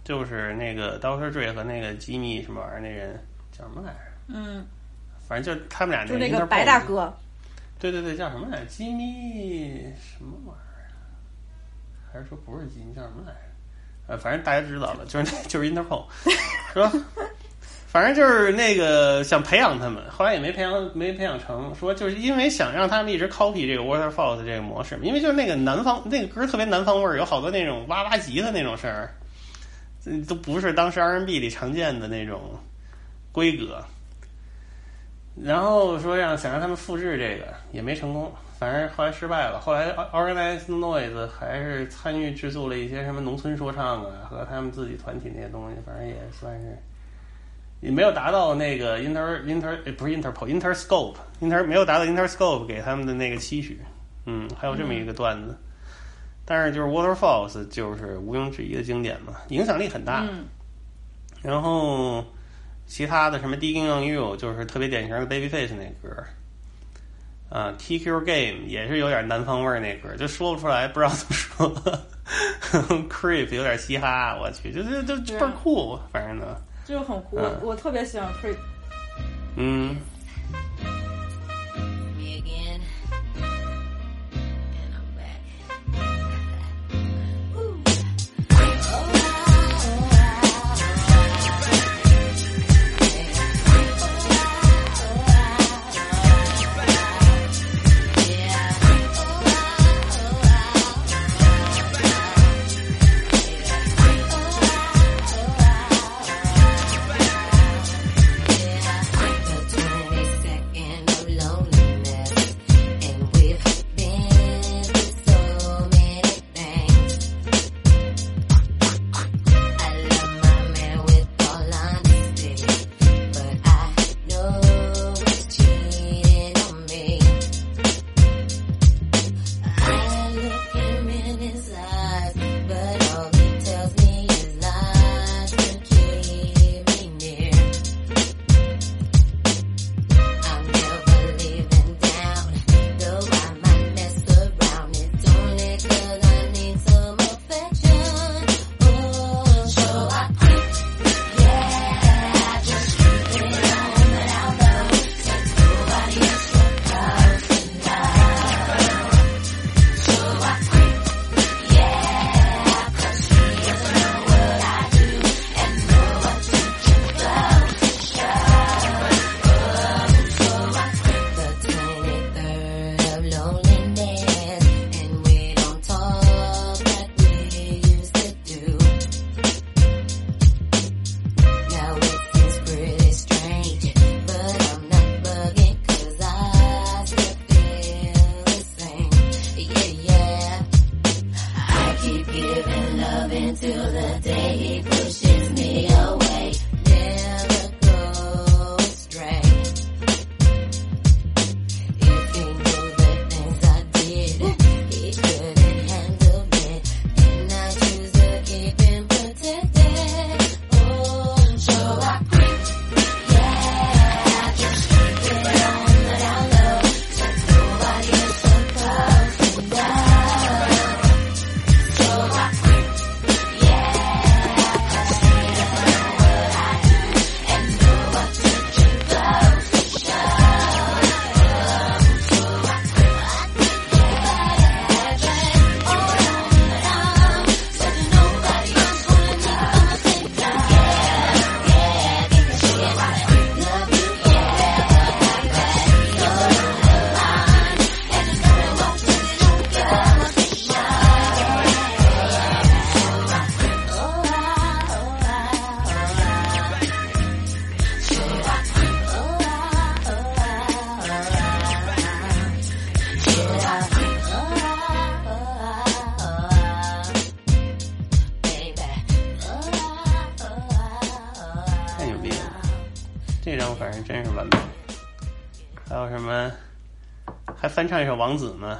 就是那个 Doctor Dre 和那个吉米什么玩意儿那人叫什么来着？嗯，反正就是他们俩就那那个白大哥，对对对，叫什么来着？吉米什么玩意儿啊？还是说不是吉米叫什么来着？呃，反正大家知道了，就是那就是 Interpol，是吧？反正就是那个想培养他们，后来也没培养没培养成。说就是因为想让他们一直 copy 这个 Waterfalls 这个模式，因为就是那个南方那个歌特别南方味儿，有好多那种哇哇吉的那种声儿，都不是当时 R N B 里常见的那种规格。然后说让想让他们复制这个也没成功，反正后来失败了。后来 Organized Noise 还是参与制作了一些什么农村说唱啊和他们自己团体那些东西，反正也算是也没有达到那个 Inter Inter 呃不是 Interpol Interscope Inter 没有达到 Interscope 给他们的那个期许。嗯，还有这么一个段子。但是就是 Waterfalls 就是毋庸置疑的经典嘛，影响力很大。嗯，然后其他的什么 Digging on You 就是特别典型的 Babyface 那歌儿，啊，TQ Game 也是有点南方味儿那歌儿，就说不出来，不知道怎么说。Creep 有点嘻哈，我去，就就就倍儿酷，反正呢，就是很酷。嗯我我特别喜欢 Creep。嗯，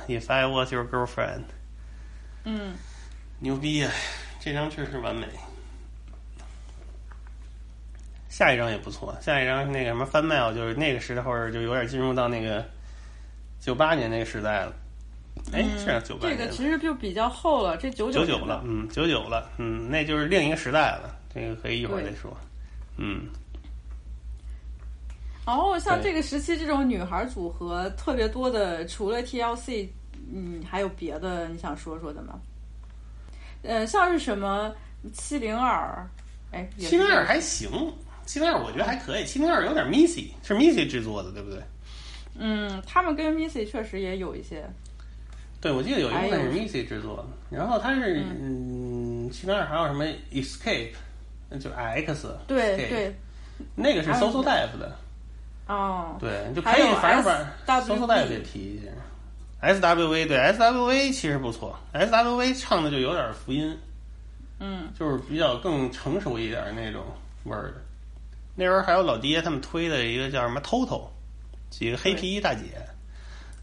？If I Was Your Girlfriend，嗯，牛逼呀、这张确实完美。下一张也不错，下一张是那个什么翻麦哦，就是那个时候就有点进入到那个九八年那个时代了。哎，是啊，九八年了。这个其实就比较厚了，这九九九九了，嗯，九九了，嗯，那就是另一个时代了，这个可以一会儿再说，嗯，然后像这个时期这种女孩组合特别多的，除了 TLC，嗯，还有别的你想说说的吗？呃，像是什么七零二，哎，七零二还行，七零二我觉得还可以，七零二有点 Missy，是 Missy 制作的，对不对？嗯，他们跟 Missy 确实也有一些，对，我记得有一部分是 Missy 制作的，然后它是嗯，七零二还有什么 Escape，就是 X，对对，那个是还有 Social Dive 的，哦，对，就可还有以反正把 SWV Social Dive 也提一下。SWV 对 SWV 其实不错，SWV 唱的就有点福音，嗯，就是比较更成熟一点那种味儿的。那时候还有老爹他们推的一个叫什么 Toto，几个黑皮衣大姐，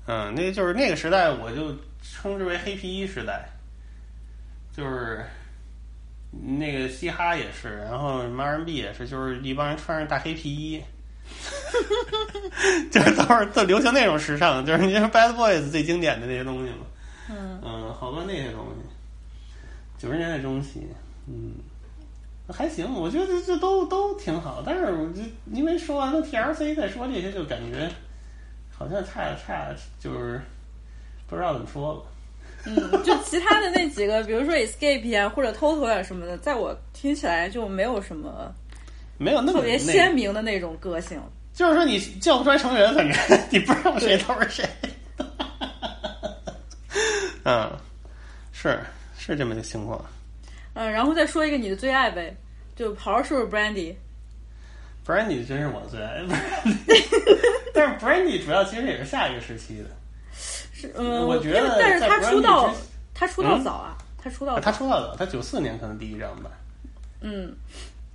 嗯，那个就是那个时代，我就称之为黑皮衣时代，就是那个嘻哈也是，然后什么 R&B 也是，就是一帮人穿着大黑皮衣。就是都是都流行那种时尚，就是你说 Bad Boys 最经典的那些东西嘛，嗯好多那些东西，九十年代中期，嗯，还行，我觉得这这都都挺好，但是我就因为说完了 TLC 再说这些，就感觉好像差差就是不知道怎么说了。嗯，就其他的那几个，比如说 Escape 啊，或者 Toto 啊什么的，在我听起来就没有什么没有那么特别鲜明的那种个性。就是说你叫不出来成员，反正 你不知道谁都是谁。嗯，是是这么个情况。嗯，然后再说一个你的最爱呗，就好好说说 Brandy。Brandy 真是我最爱 但是 Brandy 主要其实也是下一个时期的。是，嗯，我觉得但是他出道，他出道嗯早啊，他出道早，他出道早，他九四年可能第一张吧，嗯，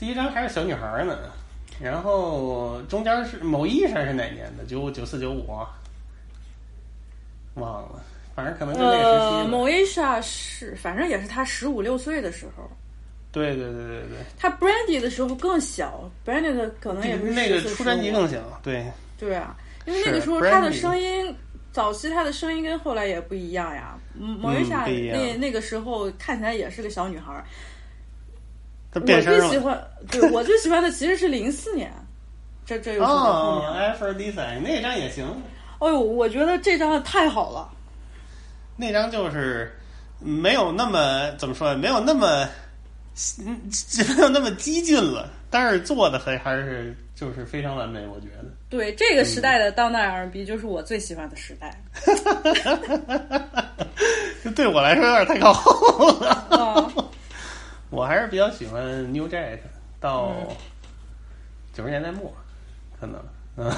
第一张还是小女孩呢。然后中间是某一山是哪年的？九五、九四、九五，忘了，反正可能就那个时期呃，某一莎是，反正也是他十五六岁的时候。对对对对对。他 Brandy 的时候更小，Brandy 的可能也是那个出专辑更小，对，对啊，因为那个时候他的声音，早期她的声音跟后来也不一样呀。某一莎那那个时候看起来也是个小女孩儿。他我变声了。最喜欢，对我最喜欢的其实是零四年，这这又是我后面哦了。，Aphrodite 那张也行，哎呦，我觉得这张太好了。那张就是没有那么怎么说，没有那么嗯 没有那么激进了，但是做的还还是就是非常完美，我觉得。对这个时代的当代 R&B 就是我最喜欢的时代。对我来说有点太靠后了。啊，我还是比较喜欢 New Jack 到九十年代末，可能。嗯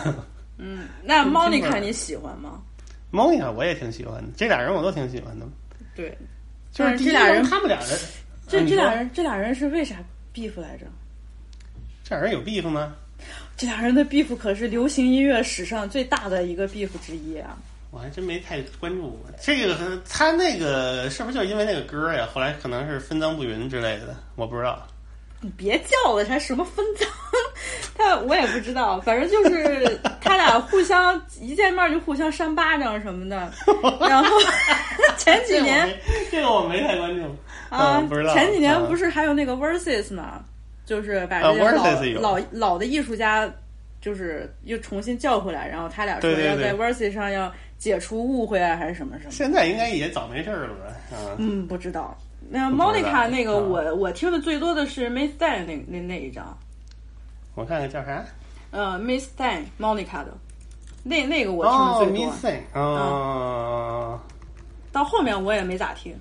嗯，那 Monica 你喜欢吗？，Monica 我也挺喜欢的，这俩人我都挺喜欢的。对，就是这俩人他们俩人，这这俩人这俩人是为啥 beef 来着？这俩人有 beef 吗？这俩人的 beef 可是流行音乐史上最大的一个 beef 之一啊！我还真没太关注过这个。他那个是不是就是因为那个歌呀？后来可能是分赃不匀之类的，我不知道。你别叫了，他什么分赃？他我也不知道，反正就是他俩互相一见面就互相扇巴掌什么的。然后 前几年这个我没太关注啊，嗯不知道。前几年嗯不是还有那个 Versus 呢，就是把啊这些老、有老老的艺术家，就是又重新叫回来，然后他俩说要在 Versus 上要解除误会啊，还是什么什么。现在应该也早没事儿了吧？啊，嗯，不知道。那 Monica 那个啊我、我听的最多的是 Miss Dan 那那那一张，我看看叫啥？呃，Miss Dan Monica 的，那那个我听的哦最多。，Miss Thing，哦。到后面我也没咋听。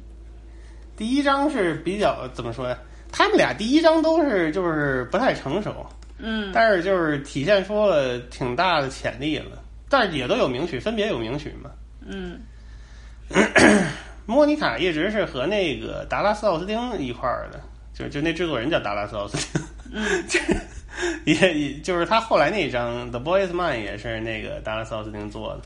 第一章是比较怎么说呀？他们俩第一章都是就是不太成熟，嗯，但是就是体现出了挺大的潜力了。但是也都有名曲，分别有名曲嘛。嗯。莫妮卡一直是和那个达拉斯奥斯汀一块儿的，就就那制作人叫达拉斯奥斯汀，嗯，也也就是他后来那张《The Boy Is Mine》也是那个达拉斯奥斯汀做的，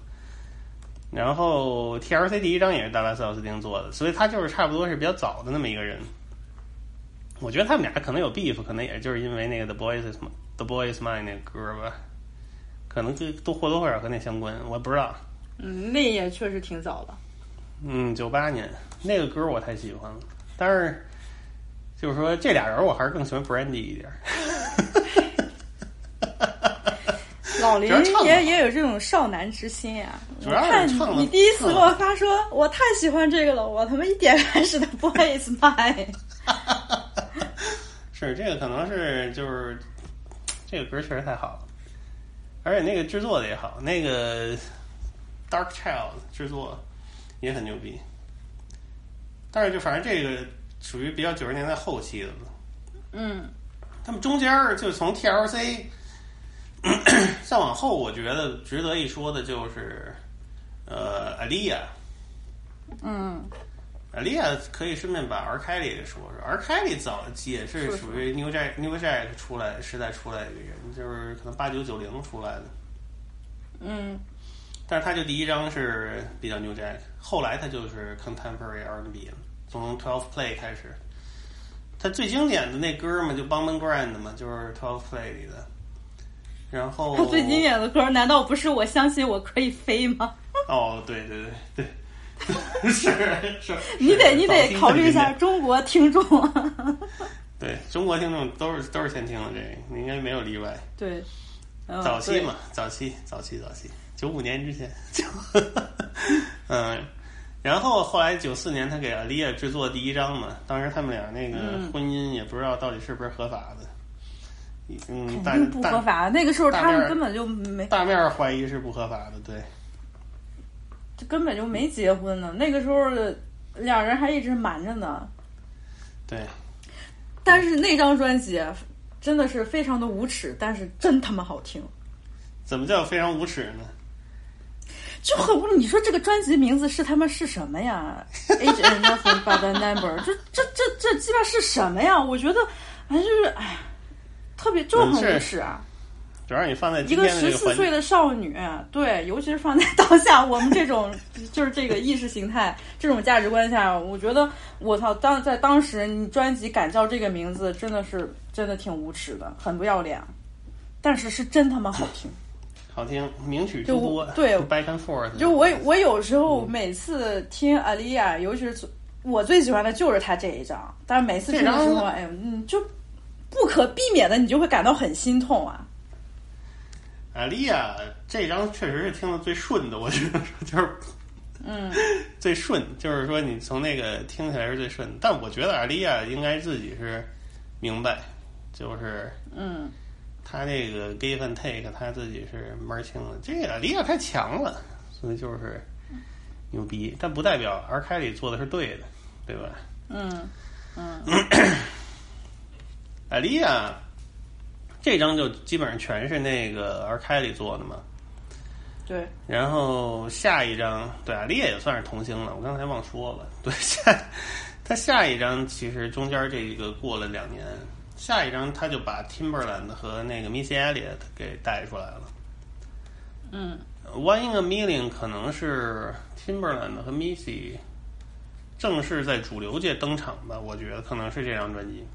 然后 TLC 第一张也是达拉斯奥斯汀做的，所以他就是差不多是比较早的那么一个人。我觉得他们俩可能有 beef，可能也就是因为那个《The Boy Is The Boy Is Mine》那个歌吧，可能跟都或多或少和那相关，我不知道。嗯，那也确实挺早的。嗯，九八年那个歌我太喜欢了，但是就是说这俩人我还是更喜欢 Brandy 一点儿。老林也也有这种少男之心呀、主要看你第一次给我发说，我太喜欢这个了，我他妈一点开始的 Boy Is Mine。是这个可能是就是这个歌确实太好了，而且那个制作的也好，那个 Dark Child 制作也很牛逼。但是就反正这个属于比较九十年代后期的了。嗯他们中间儿就从 TLC 再往后，我觉得值得一说的就是呃阿丽亚。嗯，阿丽亚可以顺便把 R 凯里给说说，R 凯里早也是属于 New Jack New Jack 出来时代出来的一个人，就是可能八九九零出来的，嗯但是他就第一张是比较 New Jack，后来他就是 Contemporary R&B 了，从 Twelve Play 开始。他最经典的那歌嘛，就 Bomb and Grand 嘛，就是 Twelve Play 里的。然后他最经典的歌难道不是我相信我可以飞吗？哦，对对对对，是 是，你得你得考虑一下中国听众。对中国听众都是都是先听的这个，应该没有例外。对，嗯早期嘛，早期，早期，早期，九五年之前，就 嗯，然后后来九四年他给阿丽亚制作第一张嘛，当时他们俩那个嗯婚姻也不知道到底是不是合法的，嗯，肯大定不合法。那个时候他们根本就没，大大面儿怀疑是不合法的，对，就根本就没结婚呢。那个时候两人还一直瞒着呢。对，但是那张专辑真的是非常的无耻，但是真他妈好听。怎么叫非常无耻呢？就很无，你说这个专辑名字是他妈是什么呀？Age and nothing but a number，这这这这鸡巴是什么呀？我觉得，哎，就是哎呀，特别就很无耻啊！主要你放在一个十四岁的少女，对，尤其是放在当下我们这种就是这个意识形态、这种价值观下，我觉得我操，当在当时你专辑敢叫这个名字，真的是真的挺无耻的，很不要脸。但是是真他妈好听。好听，名曲之就多，对，back and forth，就我我有时候每次听阿丽亚，尤其是我最喜欢的就是她这一张，但是每次听的时候，哎呦，嗯，就不可避免的，你就会感到很心痛啊。阿丽亚这张确实是听的最顺的，我觉得就是，嗯，最顺，就是说你从那个听起来是最顺的。但我觉得阿丽亚应该自己是明白，就是嗯，他这个 give and take，他自己是门儿清的。这个阿丽亚太强了，所以就是牛逼，但不代表 R 凯里做的是对的，对吧？嗯嗯 阿丽亚这张就基本上全是那个 R 凯里做的嘛。对，然后下一张，对阿丽亚也算是童星了，我刚才忘说了。对，下他下一张其实中间这个过了两年，下一张他就把 Timberland 和那个 Missy Elliott 给带出来了。嗯 One in a Million 可能是 Timberland 和 Missy 正式在主流界登场吧，我觉得可能是这张专辑。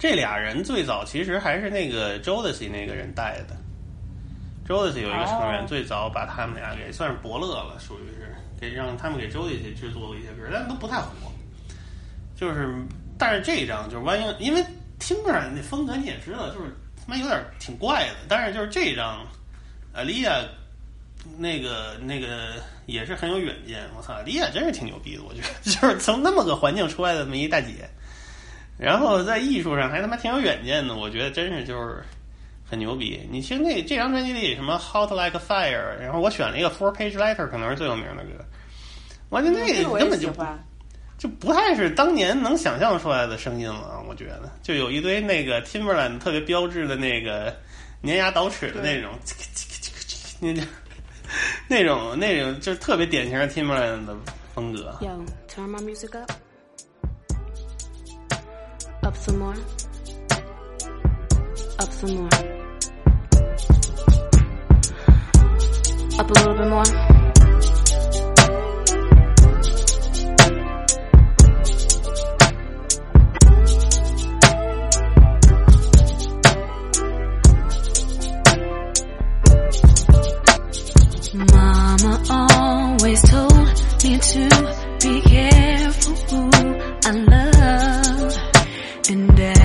这俩人最早其实还是那个 Jodeci 那个人带的。Jodeci 有一个成员哦最早把他们俩给算是伯乐了，属于是给让他们给 Jodeci 制作了一些歌，但都不太火。就是，但是这一张就是 One in，因为 Timberland 那风格你也知道，就是他妈有点挺怪的。但是就是这张 Alia 那个那个也是很有远见，我操，Alia 真是挺牛逼的，我觉得 就是从那么个环境出来的这么一大姐，然后在艺术上还他妈挺有远见的，我觉得真是就是很牛逼。你听那这张专辑里什么 Hot Like Fire，然后我选了一个 Four Page Letter，可能是最有名的歌。我觉得那个根本就。就不太是当年能想象出来的声音了，我觉得就有一堆那个 Timberland 特别标志的那个粘牙倒齿的那 种，那种那种那种就是特别典型的 Timberland 的风格。Yo, turn my music up. Up some more. Up some more. Up a little bit more. Mama always told me to be careful I love. And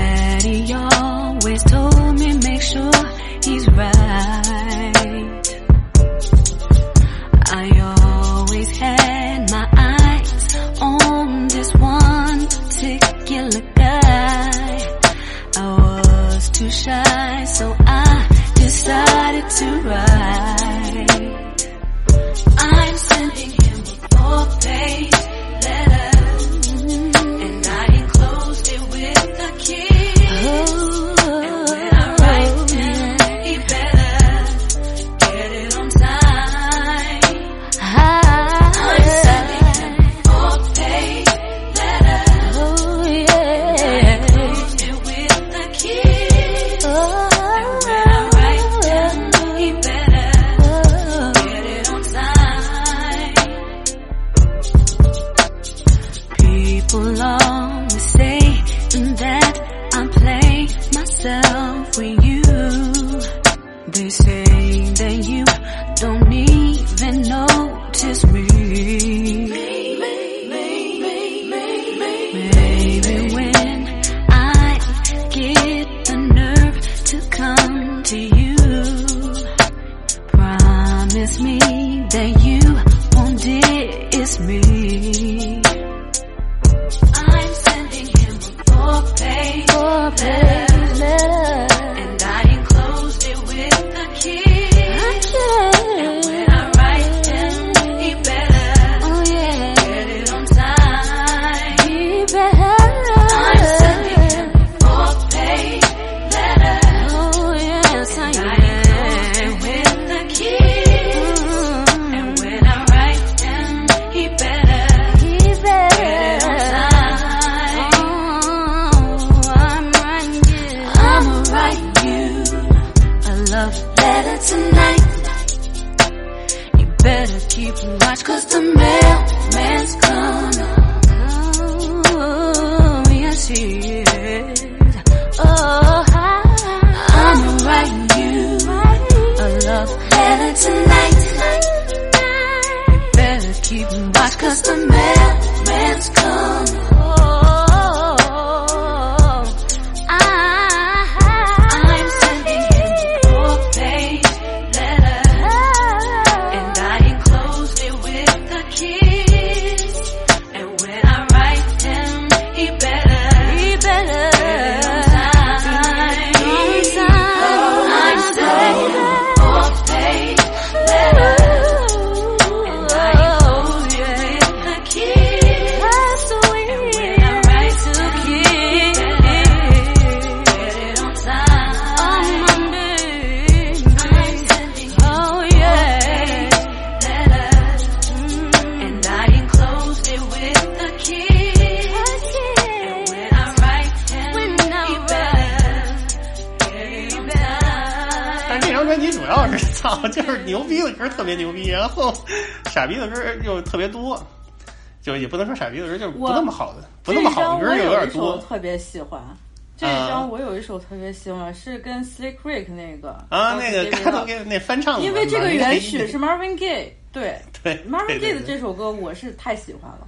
特别喜欢，是跟 Slick Rick 那个啊。那个才 Love 给那翻唱的，因为这个原曲是 Marvin Gaye，对 对 Marvin Gaye 的这首歌我是太喜欢了。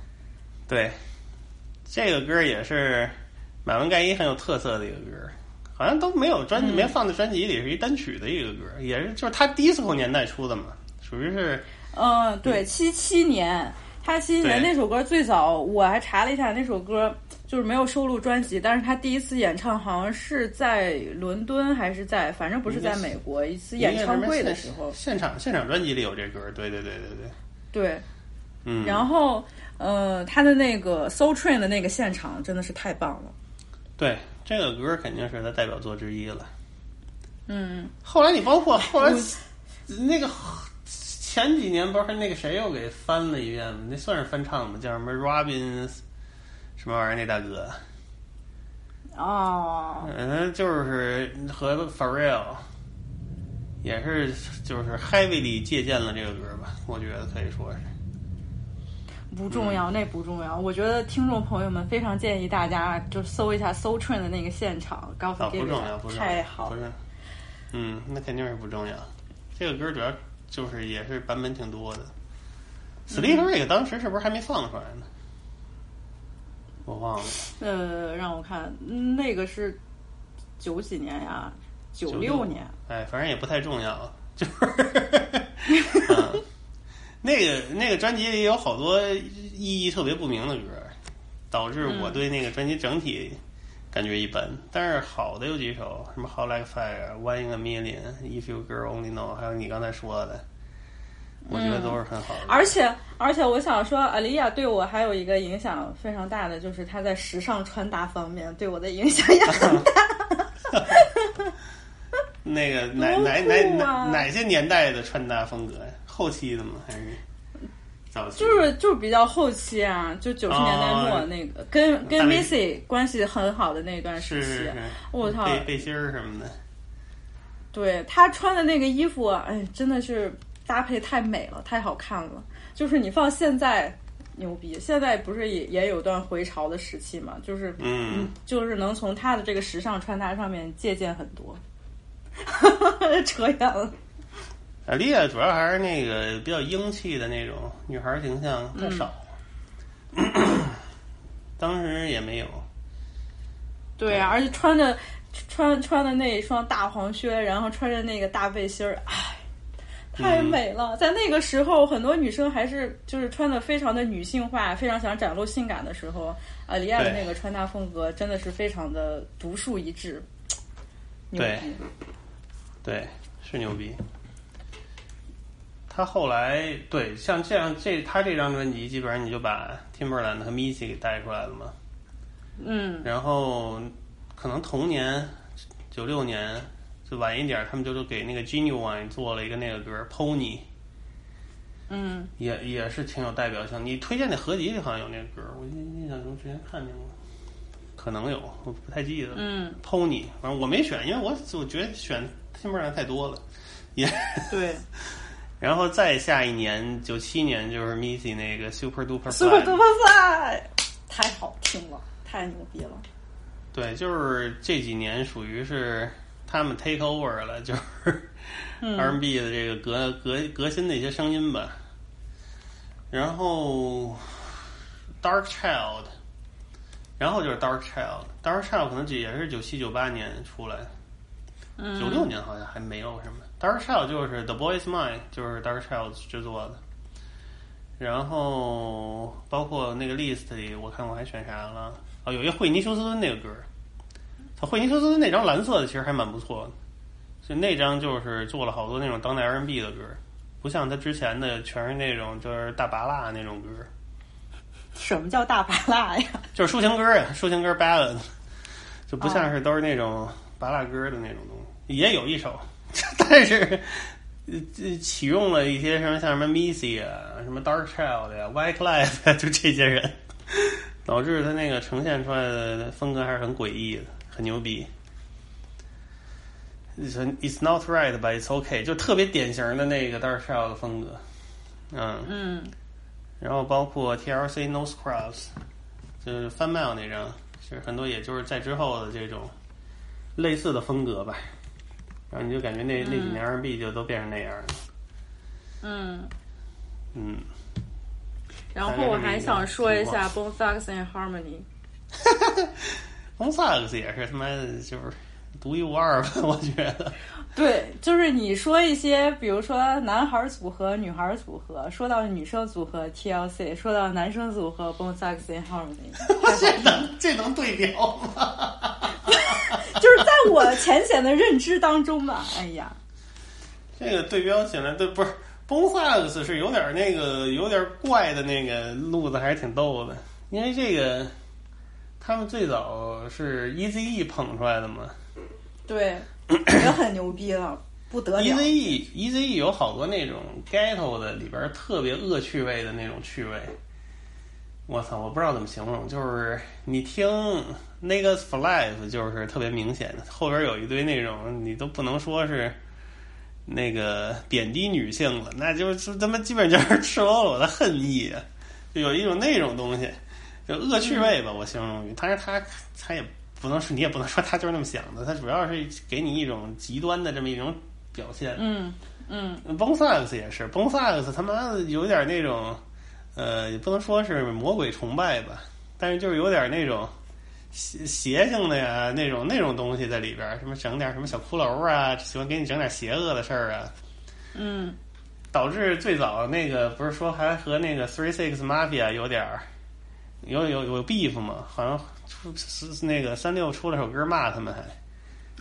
对，这个歌也是马文盖伊很有特色的一个歌，好像都没有专、嗯没放在专辑里，是一单曲的一个歌，也是就是他 disco 年代出的嘛，属于是嗯，对，七七年，他七七年那首歌最早我还查了一下，那首歌就是没有收录专辑，但是他第一次演唱好像是在伦敦还是在，反正不是在美国一次演唱会的时候，现场现场专辑里有这歌，对对对对对，对，嗯，然后呃，他的那个 Soul Train 的那个现场真的是太棒了，对这个歌肯定是他代表作之一了。嗯，后来你包括 后来那个前几年不是那个谁又给翻了一遍吗？那算是翻唱吗？叫什么 Robin 什么玩意儿那大哥？哦，嗯，就是和 Pharrell 也是就是 heavily 借鉴了这个歌吧，我觉得可以说是。不重要，那不重要。我觉得听众朋友们非常建议大家就搜一下 Soul Train 的那个现场，告诉不重要，不重要，太好了。不是。嗯，那肯定是不重要。这个歌主要就是也是版本挺多的。Sleep Rig 当时是不是还没放出来呢？我忘了。呃，让我看，嗯那个是九几年呀，九96六年。哎，反正也不太重要，就是，嗯，那个那个专辑里有好多意义特别不明的歌，导致我对那个专辑整体感觉一般。但是好的有几首，什么《How Like Fire》、《One in a Million》、《If You Girl Only Know》，还有你刚才说的，我觉得都是很好的。而且而且，我想说，阿丽亚对我还有一个影响非常大的，就是她在时尚穿搭方面对我的影响也很大。那个 哪多哪哪哪哪些年代的穿搭风格呀？后期的吗？还是早？就是就是比较后期啊，就九十年代末哦那个，跟跟 Missy 关系很好的那段时期我操，背背心儿什么的。对她穿的那个衣服，哎，真的是搭配太美了，太好看了。就是你放现在牛逼，现在不是也也有段回潮的时期嘛？就是嗯，就是能从他的这个时尚穿搭上面借鉴很多。扯远了，啊，莉亚主要还是那个比较英气的那种女孩形象太少，当时也没有。对啊，而且穿着穿穿的那一双大黄靴，然后穿着那个大背心儿，唉，太美了。在那个时候，很多女生还是就是穿的非常的女性化，非常想展露性感的时候，啊，李亚的那个穿搭风格真的是非常的独树一帜，牛对逼。对，是牛逼。他后来对像这样这他这张专辑，基本上你就把 Timberland 和 Missy 给带出来了嘛。嗯，然后可能同年九六年就晚一点，他们就都给那个 Genuine 做了一个那个歌 Pony，嗯，也也是挺有代表性。你推荐的合集里好像有那个歌，我印印象中之前看见过，可能有，我不太记得。嗯，Pony，反正我没选，因为我我觉得选 Timberland 太多了，也。对 然后再下一年九七年就是 Missy 那个 Super Duper，Super Duper Fly，太好听了，太牛逼了。对，就是这几年属于是他们 take over 了，就是嗯 R&B 的这个革革革新的一些声音吧。然后 Dark Child，然后就是 Dark Child，Dark Child 可能也是九七九八年出来，嗯九六年好像还没有什么。Dark Child 就是 The Boy Is Mine，就是 Dark Child 制作的。然后包括那个 list 里，我看我还选啥了？哦，有一个惠尼休斯顿那个歌儿，他惠尼休斯那张蓝色的其实还蛮不错的，就那张就是做了好多那种当代 R&B 的歌，不像他之前的全是那种就是大拔蜡那种歌，什么叫大拔蜡呀？就是抒情歌呀，抒情歌 ballad，就不像是都是那种拔蜡歌的那种东西，也有一首，但是。呃，呃启用了一些什么像什么 Missy 啊，什么 Dark Child 呀、White Life，就这些人，导致他那个呈现出来的风格还是很诡异的，很牛逼。说 It's not right, but it's okay，就特别典型的那个 Dark Child 的风格。嗯，嗯然后包括 TLC No Scrubs，就是翻 mail 那张，其实很多也就是在之后的这种类似的风格吧。然后你就感觉那那几年 R&B 就都变成那样了。嗯。嗯，然后我还想说一下 Bone Thugs and Harmony。红萨克斯也是他妈的就是独一无二吧，我觉得。对，就是你说一些，比如说男孩组合、女孩组合，说到女生组合 TLC，说到男生组合 Bone Thugs and Harmony，这能这能对标吗？就是在我浅显的认知当中吧。哎呀，这个对标起来，对不是 Bone Thugs 是有点那个有点怪的那个路子，还是挺逗的。因为这个他们最早是 Eazy-E 捧出来的嘛。对，也很牛逼了，不得了。Eazy-E Eazy-E 有好多那种 ghetto 的里边特别恶趣味的那种趣味。我操，我不知道怎么形容，就是你听那个 for life 就是特别明显的，后边有一堆那种你都不能说是那个贬低女性了，那就是他妈基本就是赤裸裸的恨意啊，就有一种那种东西，就恶趣味吧，我形容于，但是他他也不能说你也不能说他就是那么想的，他主要是给你一种极端的这么一种表现。嗯嗯，崩萨克斯也是，崩萨克斯他妈的有点那种，呃，也不能说是魔鬼崇拜吧，但是就是有点那种邪邪性的呀，那种那种东西在里边，什么整点什么小骷髅啊，喜欢给你整点邪恶的事儿啊，嗯。导致最早那个不是说还和那个 Three Six Mafia 有点儿有有有 beef 嘛，好像出是那个三六出了首歌骂他们还。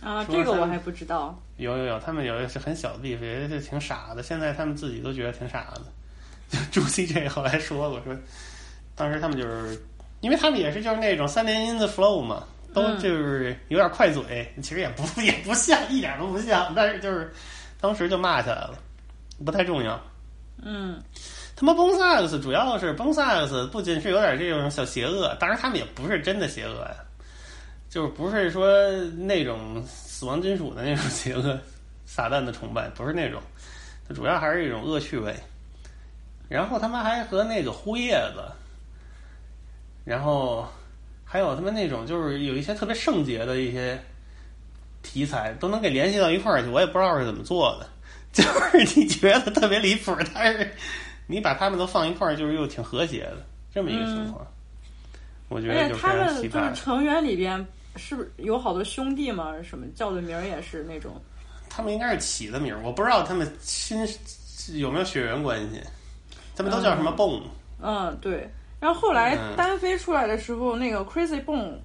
啊，这个我还不知道。有有有，他们有一个是很小的 beef，也是挺傻的。现在他们自己都觉得挺傻的。就朱 CJ 后来说过，说当时他们就是，因为他们也是就是那种三连音的 flow 嘛，都嗯就是有点快嘴，其实也不 也不像，一点都不像，但是就是当时就骂起来了，不太重要。嗯他妈崩萨克斯主要是崩萨克斯不仅是有点这种小邪恶，当然他们也不是真的邪恶呀，就是不是说那种死亡金属的那种 邪恶、撒旦的崇拜，不是那种，它主要还是一种恶趣味。然后他们还和那个呼叶子，然后还有他们那种就是有一些特别圣洁的一些题材，都能给联系到一块儿去，我也不知道是怎么做的。就是你觉得特别离谱，但是你把他们都放一块儿，就是又挺和谐的这么一个情况。我觉得就非他们就是。成员里边是不是有好多兄弟嘛？什么叫的名儿也是那种。他们应该是起的名儿，我不知道他们亲有没有血缘关系。他们都叫什么蹦？嗯，对。然后后来嗯单飞出来的时候，那个 Crazy Bone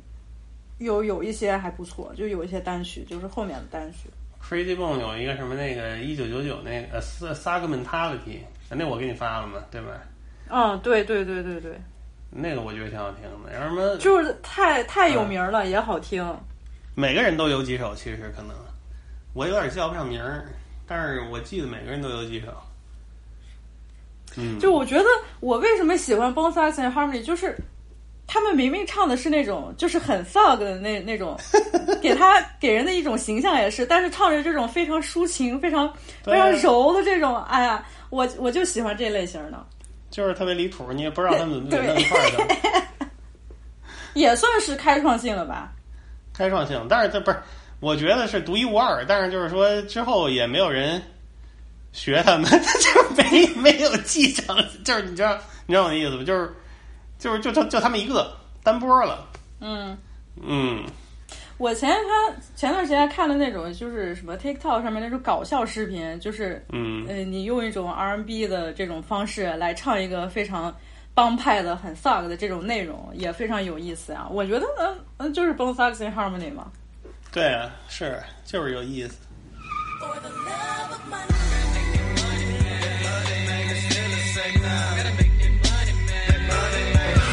有有一些还不错，就有一些单曲，就是后面的单曲。Crazy Bone 有一个什么那个一九九九那个呃 Sagmentality，那我给你发了嘛，对吧？嗯，对对对对对，那个我觉得挺好听的。然后什么就是太太有嗯名了，也好听。每个人都有几首，其实可能我有点叫不上名儿，但是我记得每个人都有几首。嗯，就我觉得我为什么喜欢 Thugs and Harmony，就是他们明明唱的是那种就是很 thug 的那那种，给他给人的一种形象也是，但是唱着这种非常抒情、非常非常柔的这种，哎呀，我我就喜欢这类型的，就是特别离谱，你也不知道他们怎么给弄一块儿的。也算是开创性了吧。开创性，但是这不是，我觉得是独一无二。但是就是说之后也没有人学他们，就是没没有继承，就是你知道你知道我的意思吗？就是就是就就就他们一个单播了，嗯，嗯，我前他前段时间看的那种就是什么 TikTok 上面那种搞笑视频，就是嗯呃，你用一种 R&B 的这种方式来唱一个非常帮派的、很 thug 的这种内容，也非常有意思啊。我觉得呢，嗯，就是 Bone Thugs and Harmony 嘛。对啊，是就是有意思。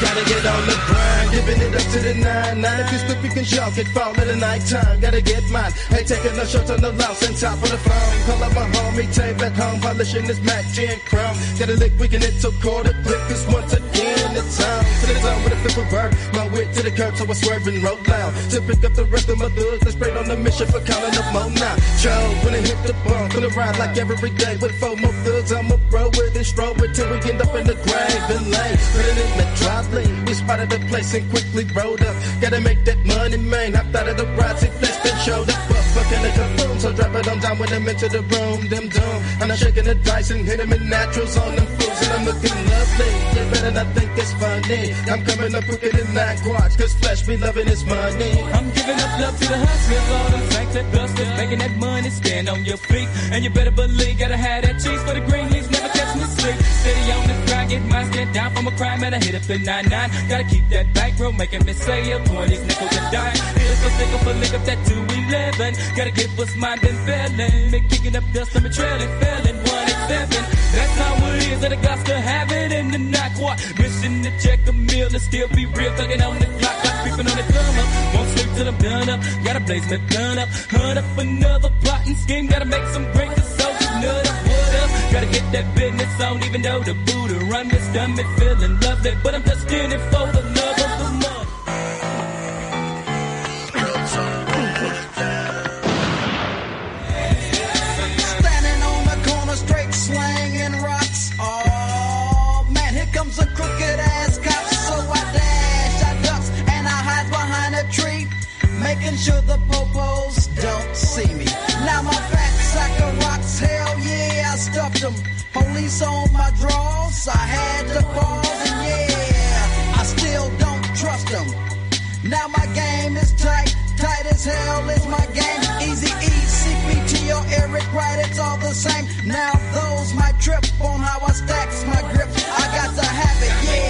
Gotta get on the grind, dipping it up to the nine nine. If you slip, you can chalk it. Fall in the nighttime, gotta get mine. Ain't taking no shots on the lounge and top of the phone. Call up my homie, Tay back home, polishing this Mac 10 chrome. Got a lick, we can hit so quarter click this once again. It's time to the zone with a flip of bird. My wit to the curb, so I swerve and roll loud. To pick up the rest of my goods, let's straight on the mission for counting up more now. Joe, when I hit the bump, gonna ride like every day with four more thugs. I'ma roll with and stroll it till we end up in the grave and lay. It in the lane. We spotted the place and quickly rolled up. Gotta make that money, man. Hopped out of the ride, see flexed and showed up. Up, fucking the kaboom. So drop it on down when I'm into the room. Them dumb. I'm not shaking the dice and hit them in naturals on them fools. And I'm looking lovely. You better not think it's funny. I'm coming up quicker than that quads. Cause flesh be loving his money. I'm giving up love to the hustlers, all them facts that busters, making that money stand on your feet. And you better believe, gotta have that cheese for the green leaves, never catch me sleep. Steady on the grind, get my stand down from a crime, and I hit up the 99. Gotta keep that bankroll, making me say up 20s, nickels and dime. Hit for sick up a lick up that 211. Gotta get what's mine, been failing. Me kicking up dust, I'm a trailing, failing, 187. That's how it is, and I got to have it in the night. What? Mission to check a meal and still be real, thugging on the clock, like creeping on the come up. Won't sleep till I'm done up. Gotta blaze my gun up. Hunt up another plotting scheme. Gotta make some nut up. What up? Gotta get that business on, even though the Buddha run this me feeling lovely. But I'm just in it for the love of the money. Standing on the corner, straight slanging rocks. Oh man, here comes a crooked ass cop. So I dash, I ducks, and I hide behind a tree, making sure the popos don't see me. Now my fat sack of rocks, hell yeah, I stuffed them. Police on my drawers, I had to pause, and yeah, I still don't trust them. Now my game is tight, tight as hell is my game. Easy E, CPT or Eric Wright, it's all the same. Now those might trip on how I stacks my grip. I got to have it, yeah.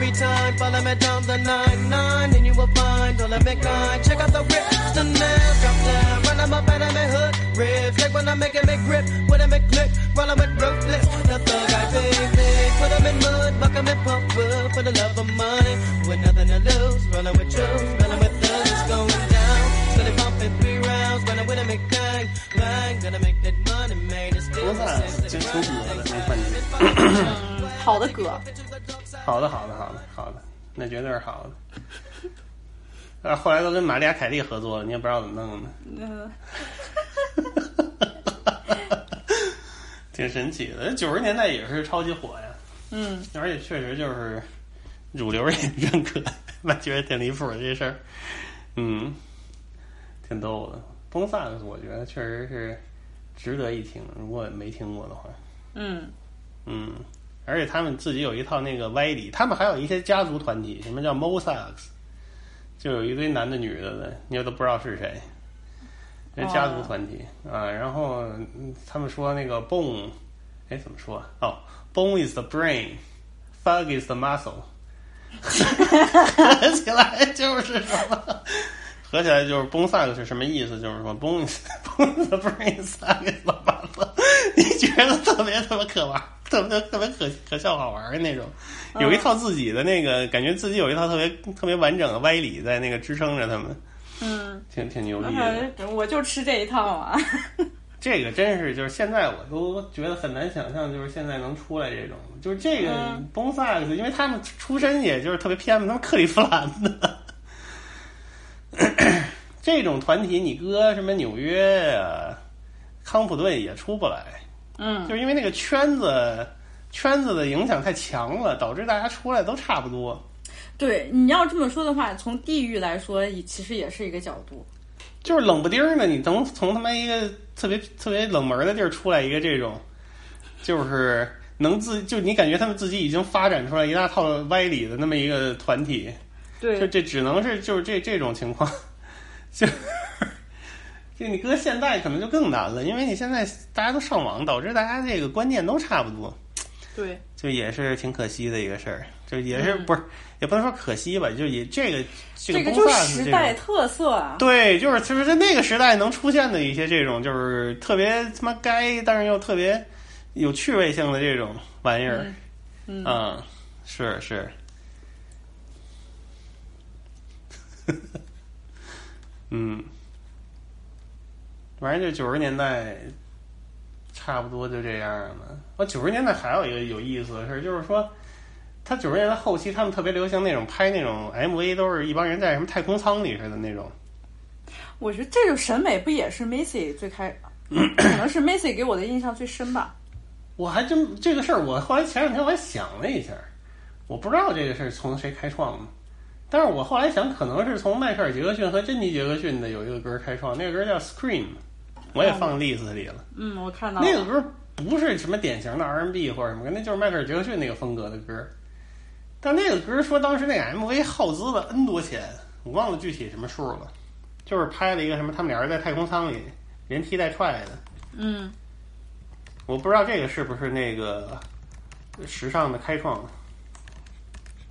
every time. Follow me down the nine nine, and you will find all of me kind. Check out the rips, the nails, drop down. Run them up and I'm a hood rips. Like when I'm making me grip, when I'm a click, rolling with ruthless. The thug I big, big. Put them in mud, buck them in pump up for the love of money. With nothing to lose, rolling with truth, rolling with thugs, it's going down. Steady pumping three rounds, running with a big bang, bang. Gonna make that money, man. It's still 多 the 赞， same. 真挺火的那团体。嗯，好的歌， 好的，好的，好的，好的，那绝对是好的。啊，后来都跟玛利亚凯莉合作了，你也不知道怎么弄的，嗯，挺神奇的。九十年代也是超级火呀，嗯，而且确实就是主流也认可，我觉得挺离谱的这事儿，嗯，挺逗的。崩萨克斯我觉得确实是值得一听，如果没听过的话，嗯，嗯，而且他们自己有一套那个歪理，他们还有一些家族团体，什么叫 Mosax，就有一堆男的女的的，你都不知道是谁，这家族团体、啊。然后嗯他们说那个 bone，哎怎么说？哦，bone is the brain，fug is the muscle，合起来就是什么？合起来就是 bone sack 是什么意思？就是说 bone is bone is the brain sack is the muscle，你觉得特别特别可玩，特别特别可可笑好玩的那种，有一套自己的那个，感觉自己有一套特别特别完整的歪理在那个支撑着他们，嗯，挺挺牛逼的。我就吃这一套啊。这个真是就是现在我都觉得很难想象，就是现在能出来这种，就是这个嗯 b o n s a x 因为他们出身也就是特别偏，他们克利夫兰的。这种团体，你搁什么纽约呀、康普顿也出不来，嗯就是因为那个圈子圈子的影响太强了，导致大家出来都差不多。对，你要这么说的话，从地域来说，也其实也是一个角度。就是冷不丁儿的，你能从他妈一个特别特别冷门的地儿出来一个这种，就是能自就你感觉他们自己已经发展出来一大套歪理的那么一个团体，对就，这只能是就是这这种情况，就就你搁现在可能就更难了，因为你现在大家都上网，导致大家这个观念都差不多，对，就也是挺可惜的一个事儿。就也是、嗯不是也不能说可惜吧，就也这个这个这个就是时代特色啊。对，就是其实在那个时代能出现的一些这种就是特别他妈该，但是又特别有趣味性的这种玩意儿，嗯，嗯，是是，嗯，反正就九十年代差不多就这样了。我九十年代还有一个有意思的事儿，就是说。他九十年代后期，他们特别流行那种拍那种 MV，都是一帮人在什么太空舱里似的那种。我觉得这种审美不也是 Macy 最开，可能是 Macy 给我的印象最深吧。我还真这个事儿，我后来前两天我还想了一下，我不知道这个事儿从谁开创的，但是我后来想，可能是从迈克尔·杰克逊和珍妮·杰克逊的有一个歌开创，那个歌叫《Scream》，我也放 list 里了。嗯，我看到了那个歌不是什么典型的 R&B 或者什么，那就是迈克尔·杰克逊那个风格的歌。但那个歌说当时那个 MV 耗资了 N 多钱，我忘了具体什么数了，就是拍了一个什么他们俩人在太空舱里连踢带踹的。嗯，我不知道这个是不是那个时尚的开创，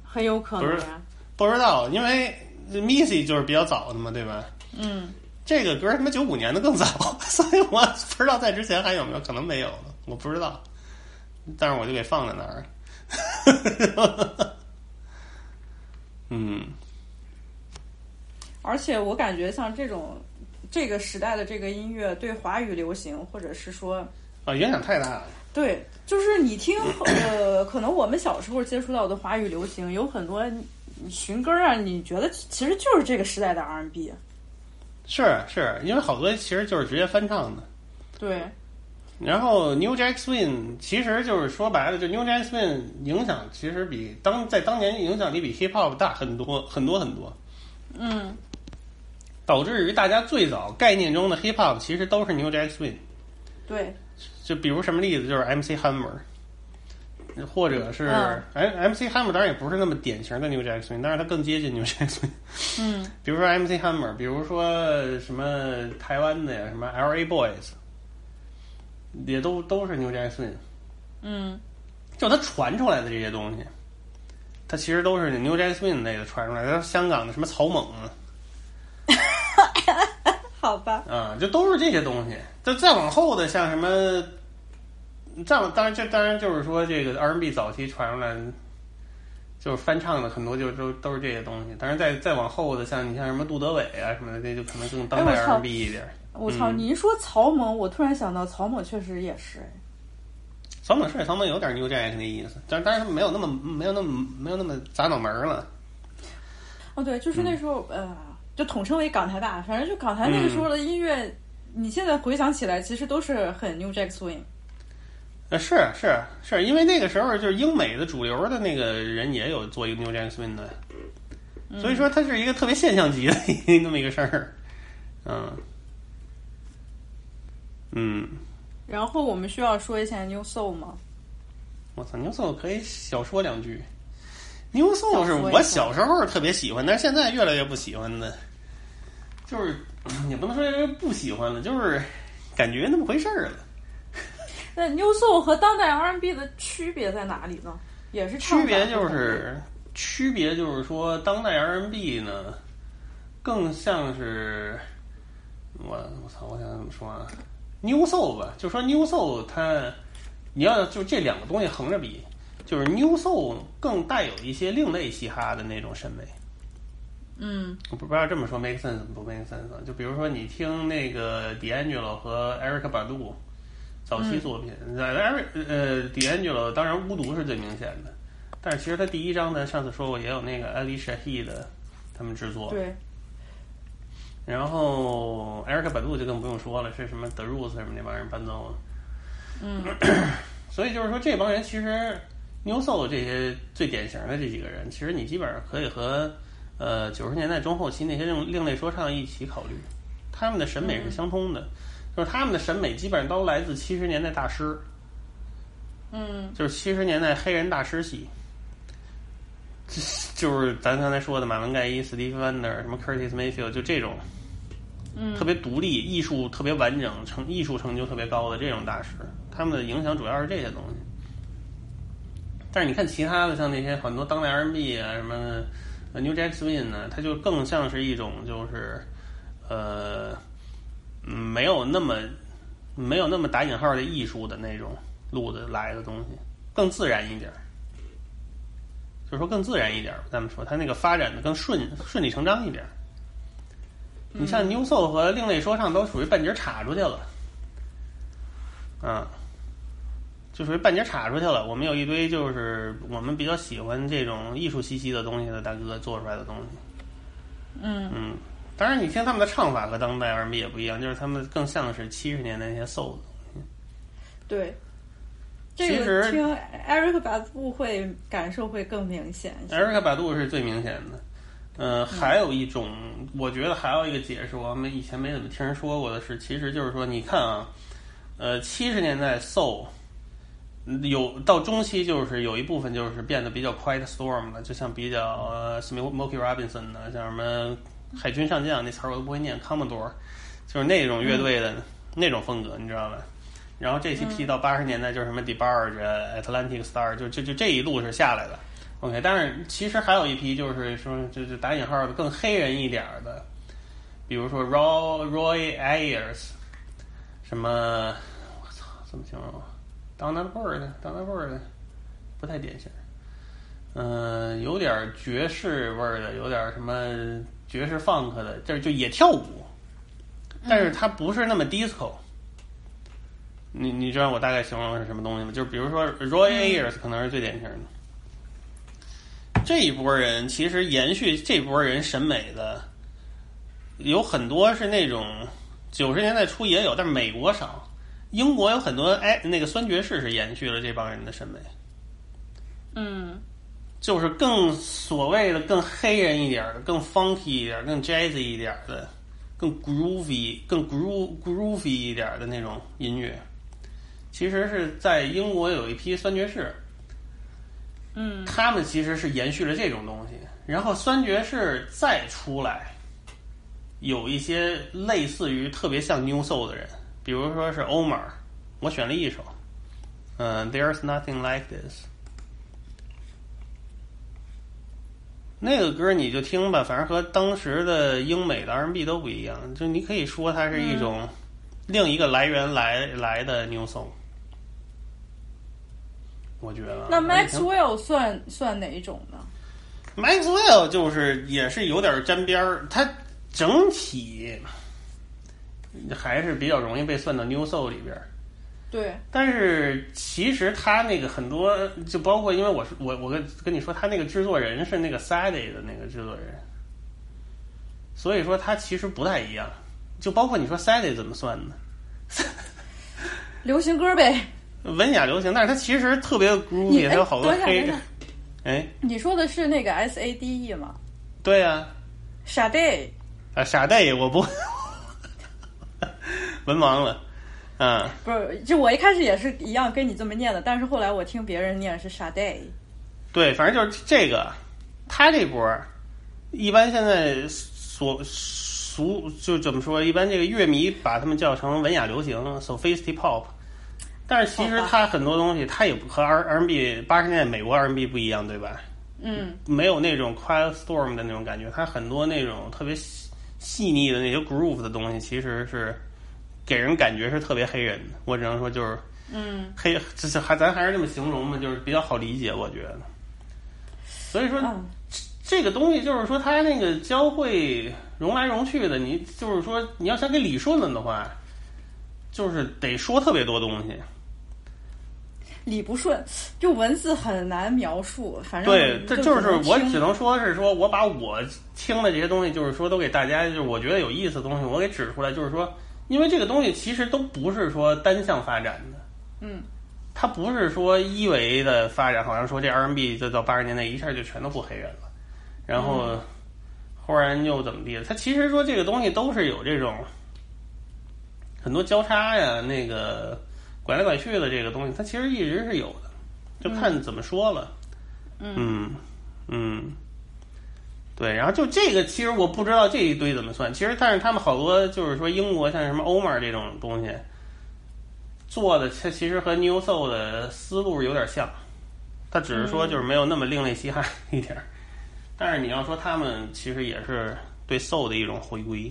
很有可能呀。不知道，因为 Missy 就是比较早的嘛，对吧？嗯，这个歌他妈九五年的更早，所以我不知道在之前还有没有，可能没有了，我不知道。但是我就给放在那儿。嗯，而且我感觉像这种这个时代的这个音乐，对华语流行或者是说啊，影响太大了。对，就是你听，呃，可能我们小时候接触到的华语流行有很多寻根啊，你觉得其实就是这个时代的 R&B。是是，因为好多其实就是直接翻唱的。对，然后 New Jack Swing 其实就是说白了，就 New Jack Swing 影响其实比当在当年影响力比 Hip Hop 大很多很多很多，嗯，导致于大家最早概念中的 Hip Hop 其实都是 New Jack Swing。对，就比如什么例子，就是 MC Hammer，或者是嗯哎 MC Hammer 当然也不是那么典型的 New Jack Swing，但是它更接近 New Jack Swing。嗯，比如说 MC Hammer，比如说什么台湾的呀，什么 LA Boys，也都都是 New Jack Swing。嗯，就它传出来的这些东西，它其实都是 New Jack Swing 类的传出来的。香港的什么草蜢啊，好吧，啊，就都是这些东西。就再往后的，像什么，再往当然这当然就是说这个 R&B 早期传出来，就是翻唱的很多就都都是这些东西。但是再再往后的，像你像什么杜德伟啊什么的，那就可能更当代 R&B 一点。我操！嗯你一说曹猛，我突然想到曹猛确实也是，曹猛是曹猛有点 New Jack 那意思，但当然没有那么没有那么没有那么砸脑门了。哦，对，就是那时候，呃，就统称为港台吧。反正就港台那个时候的音乐，你现在回想起来，其实都是很 New Jack Swing。呃，是是是，因为那个时候就是英美的主流的那个人也有做一个 New Jack Swing 的，所以说它是一个特别现象级的那么一个事儿。嗯嗯，然后我们需要说一下 New Soul 吗？我操，New Soul 可以小说两句。New Soul 是我小时候特别喜欢，但是现在越来越不喜欢的，就是也不能说不喜欢了，就是感觉那么回事儿了。那 New Soul 和当代 R&B 的区别在哪里呢？也是区别就是区别就是说，当代 R&B 呢，更像是我我操，我想怎么说啊？New Soul 吧，就说 New Soul 它，你要就这两个东西横着比，就是 New Soul 更带有一些另类嘻哈的那种审美。嗯我不知道这么说 make sense 不 make sense 啊？就比如说你听那个 D'Angelo 和 Eric Badu 早期作品，在 Eric 呃 D'Angelo 当然巫毒是最明显的，但是其实他第一章呢，上次说过也有那个 Ali Shaheed 的他们制作，对，然后 Eric Badu 就更不用说了，是什么 The Roots 什么那帮人伴奏了，嗯。所以就是说这帮人其实 New Soul 这些最典型的这几个人，其实你基本上可以和呃九十年代中后期那些另另类说唱一起考虑，他们的审美是相通的，就是他们的审美基本上都来自七十年代大师，嗯。就是七十年代黑人大师系，就是咱刚才说的马文盖伊、斯蒂芬 ·Wonder、什么 Curtis Mayfield，就这种嗯。特别独立、艺术特别完整、成艺术成就特别高的这种大师，他们的影响主要是这些东西。但是你看其他的，像那些很多当代 R&B 啊，什么呃 New Jack Swing 呢，它就更像是一种就是呃，嗯没有那么没有那么打引号的艺术的那种路子来的东西，更自然一点儿。就是说更自然一点儿，咱们说它那个发展的更顺顺理成章一点儿。你像 New Soul 和另类说唱都属于半截儿插出去了，啊，就属于半截儿插出去了。我们有一堆就是我们比较喜欢这种艺术气息的东西的大哥做出来的东西，嗯嗯，当然你听他们的唱法和当代 R&B 也不一样，就是他们更像是七十年代那些 Soul 的对。这其实个听艾瑞克巴布会感受会更明显一些。Erica 百度是最明显的。呃，还有一种，我觉得还有一个解释，我们以前没怎么听人说过的是，其实就是说，你看啊，呃，七十年代 soul 有到中期，就是有一部分就是变得比较 quiet storm 了，就像比较呃 Smokey Robinson 的，像什么海军上将那词儿我都不会念，Commodore，就是那种乐队的、那种风格，你知道吧？然后这期批到八十年代就是什么 DeBarge、Atlantic Star，就就就这一路是下来的。OK，但是其实还有一批就是说，就就打引号的更黑人一点儿的，比如说 Roy Roy Ayers，什么我操，怎么形容？Donna Bird，Donna Bird，不太典型。嗯、有点爵士味儿的，有点什么爵士 funk 的，就是就也跳舞，但是它不是那么 disco。你你知道我大概形容是什么东西吗？就是比如说 Roy Ayers 可能是最典型的。这一波人其实延续这波人审美的，有很多是那种九十年代初也有，但是美国少。英国有很多哎，那个酸爵士是延续了这帮人的审美，嗯就是更所谓的更黑人一点儿的，更 funky 一点儿，更 jazzy 一点儿的，更 groovy、更 groove groovy 一点儿的那种音乐。其实是在英国有一批酸爵士，嗯他们其实是延续了这种东西，然后酸爵士再出来，有一些类似于特别像 New Soul 的人，比如说是 Omar，我选了一首，嗯、t h e r e s Nothing Like This，那个歌你就听吧，反正和当时的英美的 R&B 都不一样，就你可以说它是一种另一个来源来来的 New Soul。我觉得，那 Maxwell 算算哪一种呢？Maxwell 就是也是有点沾边儿，它整体还是比较容易被算到 New Soul 里边儿。对，但是其实他那个很多，就包括因为我是我我跟跟你说，他那个制作人是那个 Sadie 的那个制作人，所以说他其实不太一样。就包括你说 Sadie 怎么算呢？流行歌呗。文雅流行，但是它其实特别 groovy，你它有好多黑哎等一下等一下。哎，你说的是那个 S A D E 吗对呀、？Sade 啊，傻代我不 文盲了，啊，不是，就我一开始也是一样跟你这么念的，但是后来我听别人念是 Sade。对，反正就是这个，他这波儿一般现在所俗就怎么说？一般这个乐迷把他们叫成文雅流行 （sophisticated pop），但是其实好吧它很多东西它也不和 R R&B 八十年代美国 R&B 不一样，对吧？嗯没有那种 quiet storm 的那种感觉，它很多那种特别细细腻的那些 groove 的东西，其实是给人感觉是特别黑人的。我只能说就是嗯黑，这是还咱还是这么形容嘛，就是比较好理解，我觉得。所以说，嗯这个东西就是说，它那个交汇融来融去的，你就是说，你要想给理顺了的话，就是得说特别多东西。理不顺，就文字很难描述。反正对，这就是我只能说是说，我把我听的这些东西，就是说都给大家，就是我觉得有意思的东西，我给指出来，就是说，因为这个东西其实都不是说单向发展的，嗯，它不是说一维的发展，好像说这 R&B 就到八十年代一下就全都不黑人了，然后忽然又怎么地了？它其实说这个东西都是有这种很多交叉呀，那个拐来拐去的这个东西，它其实一直是有的，就看怎么说了。嗯嗯，对，然后就这个，其实我不知道这一堆怎么算。其实，但是他们好多就是说英国像什么欧 r 这种东西做的，它其实和 New Soul 的思路有点像。他只是说就是没有那么另类嘻哈一点儿。但是你要说他们其实也是对 soul 的一种回归，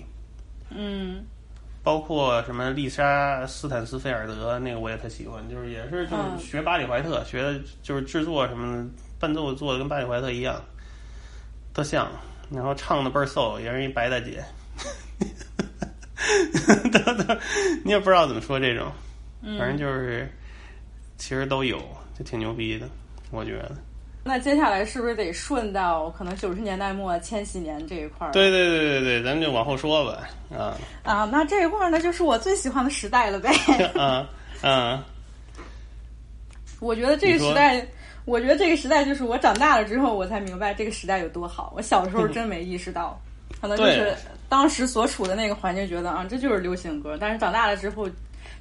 嗯包括什么丽莎斯坦斯菲尔德那个我也特喜欢，就是也是就是嗯学巴里怀特，学的就是制作什么伴奏做的跟巴里怀特一样，特像，然后唱的倍儿 soul，也是一白大姐，都都你也不知道怎么说这种，反正就是其实都有，就挺牛逼的，我觉得。那接下来是不是得顺到可能九十年代末、千禧年这一块儿？对对对对对，咱们就往后说吧，啊啊，那这一块儿呢，就是我最喜欢的时代了呗。啊啊，我觉得这个时代，我觉得这个时代就是我长大了之后，我才明白这个时代有多好。我小时候真没意识到，可能就是当时所处的那个环境，觉得啊，这就是流行歌。但是长大了之后，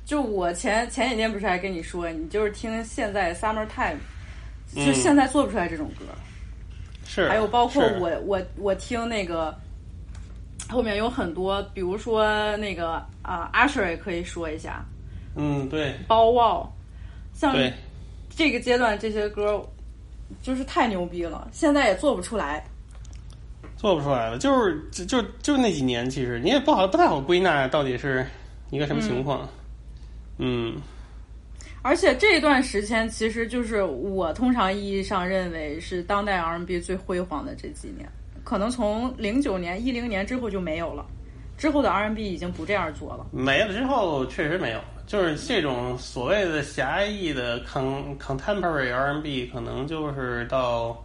就我前前几天不是还跟你说，你就是听现在 Summer Time，就嗯现在做不出来这种歌。是，还有包括我我我听那个后面有很多，比如说那个啊，阿 s 也可以说一下，嗯，对包沃，像对，这个阶段这些歌就是太牛逼了，现在也做不出来。做不出来了，就是就就就那几年，其实你也不好不太好归纳到底是一个什么情况。嗯而且这一段时间，其实就是我通常意义上认为是当代 R&B 最辉煌的这几年。可能从零九年、一零年之后就没有了，之后的 R N B 已经不这样做了。没了之后确实没有，就是这种所谓的狭义的 con contemporary R N B，可能就是到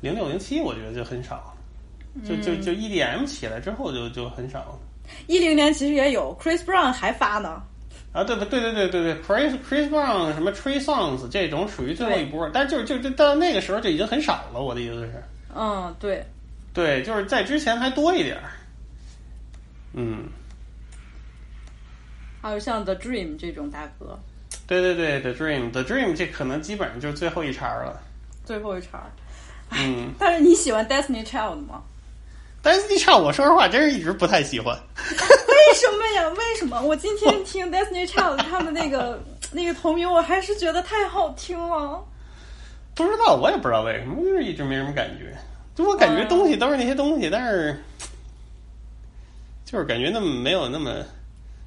零六零七，我觉得就很少。就就就 EDM 起来之后就就很少一零年其实也有，Chris Brown 还发呢。啊！对对对对对对，Chris Chris Brown 什么 Tree Songs 这种属于最后一波，但就是就就到那个时候就已经很少了。我的意思是，嗯，对。对，就是在之前还多一点儿。嗯，还有像 The Dream 这种大哥，对对对，The Dream，The Dream 这可能基本上就是最后一茬儿了。最后一茬儿。嗯，但是你喜欢 Destiny Child 吗？但是你唱，我说实话，真是一直不太喜欢。为什么呀？为什么？我今天听 Destiny Child 他们那个那个同名，我还是觉得太好听了。不知道，我也不知道为什么，就是一直没什么感觉。就我感觉东西都是那些东西，但是就是感觉那么没有那么。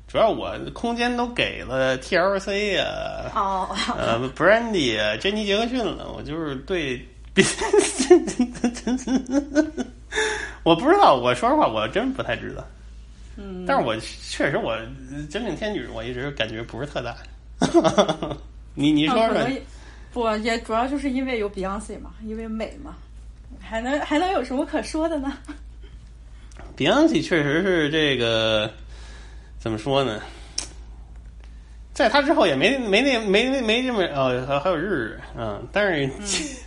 主要我空间都给了 TLC 呀、哦，呃，Brandy 啊，珍妮杰克逊了，我就是对，我不知道，我说实话，我真不太知道。嗯，但是我确实我真命天女，我一直感觉不是特大。你你说说，不也主要就是因为有 Beyonce 嘛，因为美嘛，还能还能有什么可说的呢？Beyonce 确实是这个怎么说呢？在他之后也没没那没没没这么哦还还有日日嗯，但是、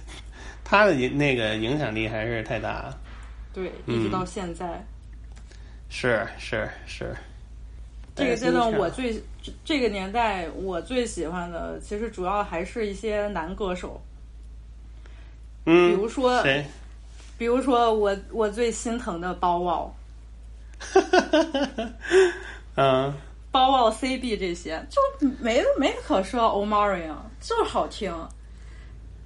他的影那个影响力还是太大了。对，嗯一直到现在。是是是，这个阶段我最这这个年代我最喜欢的，其实主要还是一些男歌手，嗯，比如说谁？比如说我我最心疼的包沃、嗯，包奥、CB 这些，就没没可说。Omarion 就是好听。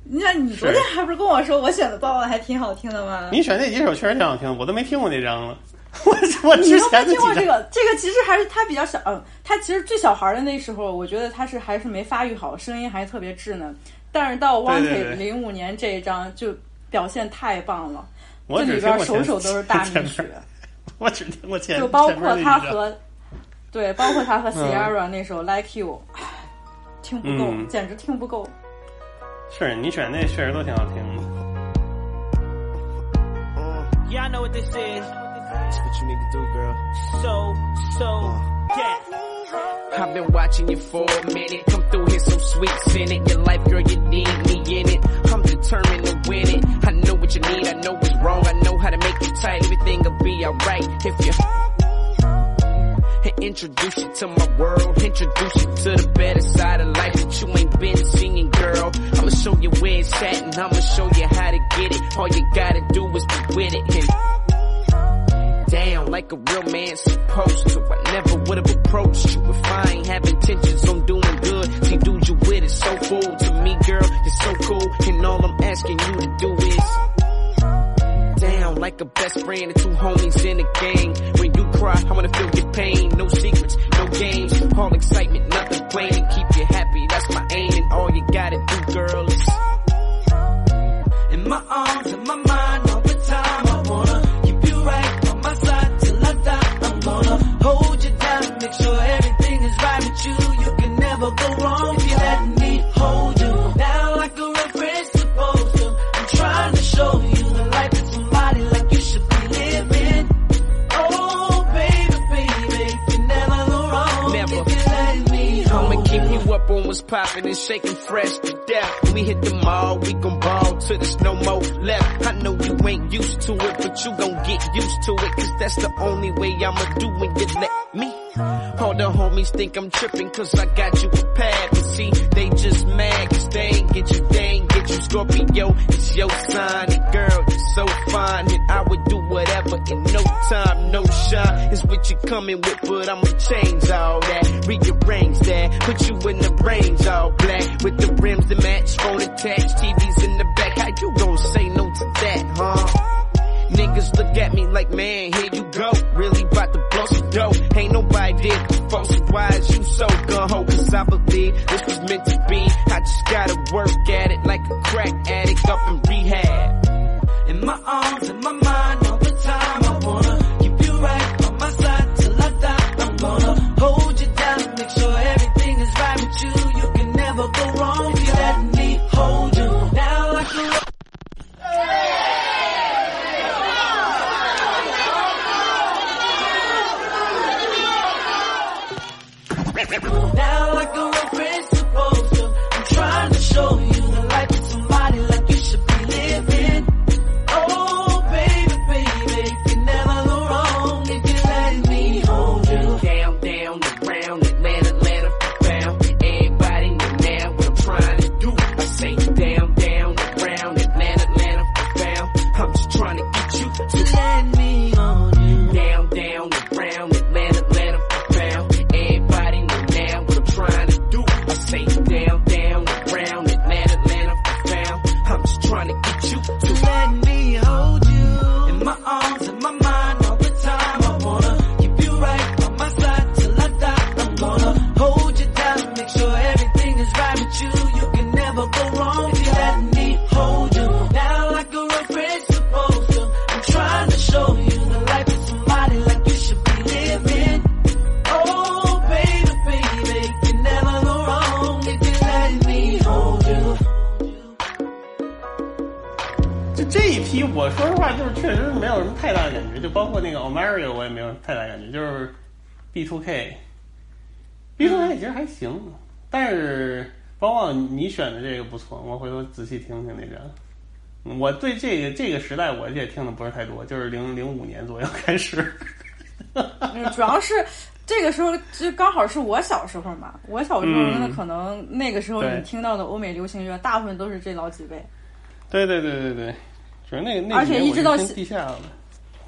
你看，你昨天还不是跟我说我选的包沃还挺好听的吗？你选那几首确实挺好听，我都没听过那张了。我我你之都没听过这个？这个其实还是他比较小，嗯，他其实最小孩的那时候，我觉得他是还是没发育好，声音还特别稚嫩。但是到对 Wanted 对对零五年这一张就表现太棒了，这里边首首都是大前米血面，我只听过前，就包括他和对，包括他和嗯 Sierra 那首 Like You，唉听不够，嗯简直听不够。是你选那确实都挺好听的。Yeah, I know what this is. That's what you need to do, girl. So, so, yeah. I've been watching you for a minute. Come through here so sweet, send it. Your life, girl, you need me in it. I'm determined to win it. I know what you need, I know what's wrong. I know how to make you tight. Everything'll be alright if you and introduce you to my world. Introduce you to the better side of life that you ain't been seeing, girl. I'ma show you where it's at and I'ma show you how to get it. All you gotta do is be with it and down like a real man supposed to. I never would have approached you if I ain't have intentions on doing good. See, dude, you with it so cool to me, girl. You're so cool, and all I'm asking you to do is down like a best friend and two homies in a gang. When you cry, I wanna feel your pain. No secrets, no games, all excitement, nothing plain. And keep you happy, that's my aim. And all you gotta do, girl, is in my arms, in my mind, all the time. I wanna keep you right on my side till I die. I'm gonna hold you down, make sure Oh. the world. You up on what's poppin' and shaking fresh to death. When we hit the mall, we gon' ball till there's no more left. I know you ain't used to it, but you gon' get used to it. Cause that's the only way I'ma do when you let me. All the homies think I'm trippin' cause I got you prepared. But see, they just mad cause they ain't get you, they. Scorpio, it's your sign. Girl, you're so fine. And I would do whatever in no time, no shine. Is what you're coming with, but I'ma change all that. Rearrange that. Put you in the range all black. With the rims to match, phone attached, TVs in the back. How you gon' say no to that, huh? Niggas look at me like, man, here you go. Really about to blow some dough. Ain't nobody there before, so why is you so gun ho? Cause I believe this was meant to be. I just gotta work at it like a crack addict up in rehab. in my arms, in my mind, B two K，B two K 其实还行，但是包括你选的这个不错，我回头仔细听听那个。我对这个这个时代我也听的不是太多，就是零零五年左右开始。嗯，主要是这个时候就刚好是我小时候嘛，我小时候嗯那可能那个时候你听到的欧美流行乐，大部分都是这老几位。对对对对对，主要那个那而且一直到地下的。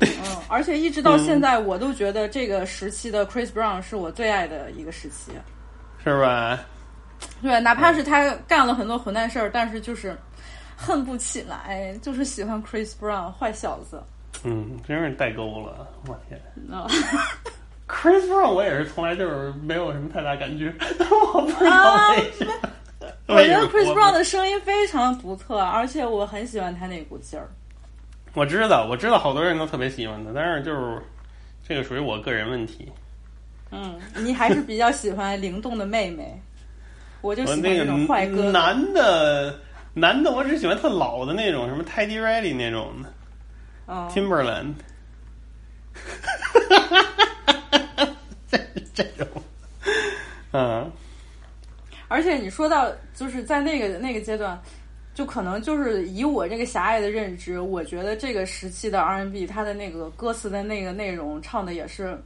嗯，而且一直到现在，我都觉得这个时期的 Chris Brown 是我最爱的一个时期。是吧？对，哪怕是他干了很多混蛋事儿，但是就是恨不起来，就是喜欢 Chris Brown 坏小子。嗯，真是代沟了，我天啊！Chris Brown 我也是从来就是没有什么太大感觉，我不知道啊为什么。我觉得 Chris Brown 的声音非常独特，而且我很喜欢他那股劲儿。我知道，我知道好多人都特别喜欢他，但是就是这个属于我个人问题。嗯，你还是比较喜欢灵动的妹妹，我就喜欢那种坏哥哥。男的，男的我只喜欢特老的那种，什么 Teddy Riley 那种的哦，，Timberland，这这种，嗯。而且你说到就是在那个那个阶段，就可能就是以我这个狭隘的认知，我觉得这个时期的 R&B 它的那个歌词的那个内容唱的也是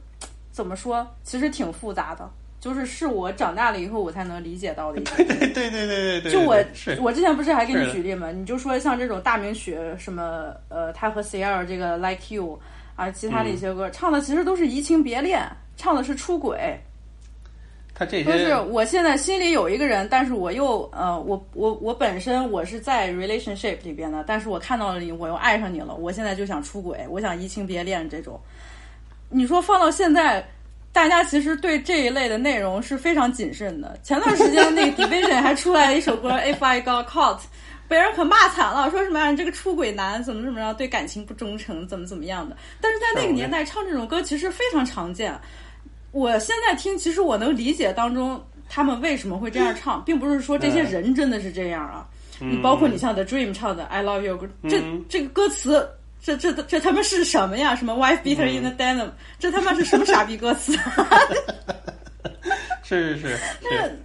怎么说，其实挺复杂的，就是是我长大了以后我才能理解到的一个。对对对对对对对，就我我之前不是还给你举例吗？你就说像这种大名曲，什么呃，他和 Sierra 这个 Like You 啊，其他的一些歌、唱的其实都是移情别恋，唱的是出轨。他这不是，我现在心里有一个人，但是我又呃，我我我本身我是在 relationship 里边的，但是我看到了你，我又爱上你了，我现在就想出轨，我想移情别恋这种。你说放到现在，大家其实对这一类的内容是非常谨慎的。前段时间那个 Division 还出来一首歌 《If I Got Caught》，被人可骂惨了，说什么呀、你这个出轨男怎么怎么样，对感情不忠诚，怎么怎么样的。但是在那个年代唱这种歌其实非常常见。我现在听，其实我能理解当中他们为什么会这样 唱，并不是说这些人真的是这样啊。你包括你像 The Dream 唱的《I Love You》，这嗯这个歌词，这这这他妈是什么呀？什么 Wife beater in the denim，这他妈是什么傻逼歌词？是是是 是，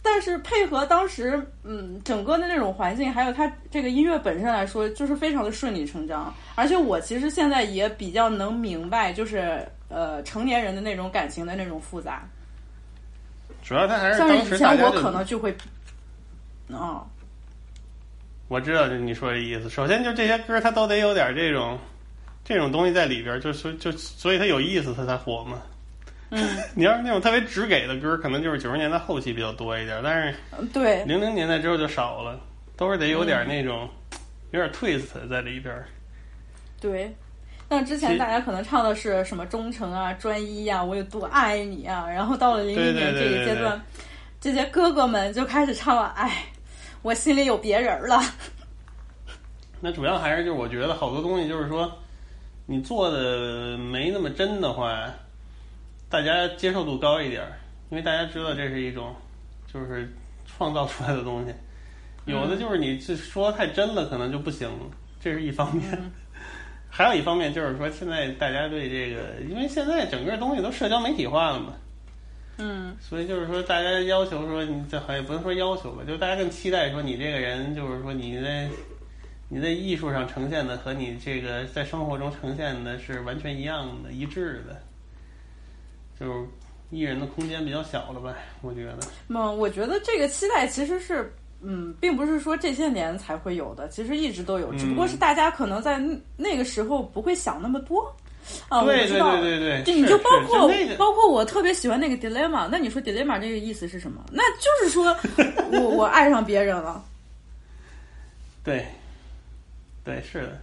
但是配合当时嗯整个的那种环境，还有它这个音乐本身来说，就是非常的顺理成章。而且我其实现在也比较能明白，就是呃成年人的那种感情的那种复杂。主要他还是像是以前我可能就会，哦，我知道你说的意思。首先，就这些歌，它都得有点这种这种东西在里边，就所就所以它有意思，它才火嘛。嗯，你要是那种特别直给的歌，可能就是九十年代后期比较多一点，但是对，零零年代之后就少了，都是得有嗯点那种、有点 twist 在里边。对。但之前大家可能唱的是什么忠诚啊、专一呀、我有多爱你啊，然后到了零零年这对对对个阶段，这些哥哥们就开始唱了，哎，我心里有别人了。那主要还是就是我觉得好多东西就是说，你做的没那么真的话，大家接受度高一点儿，因为大家知道这是一种就是创造出来的东西。有的就是你这说太真了，可能就不行，这是一方面。还有一方面就是说，现在大家对这个，因为现在整个东西都社交媒体化了嘛，嗯，所以就是说，大家要求说，你这好像也不能说要求吧，就是大家更期待说，你这个人就是说你在你在艺术上呈现的和你这个在生活中呈现的是完全一样的、一致的，就是艺人的空间比较小了吧？我觉得。嗯，我觉得这个期待其实是，嗯，并不是说这些年才会有的，其实一直都有，只不过是大家可能在那那个时候不会想那么多。啊，我对知道。对对对对就你就包括包括我特别喜欢那个 dilemma，那你说 dilemma 这个意思是什么？那就是说 我我爱上别人了。对，对，是的，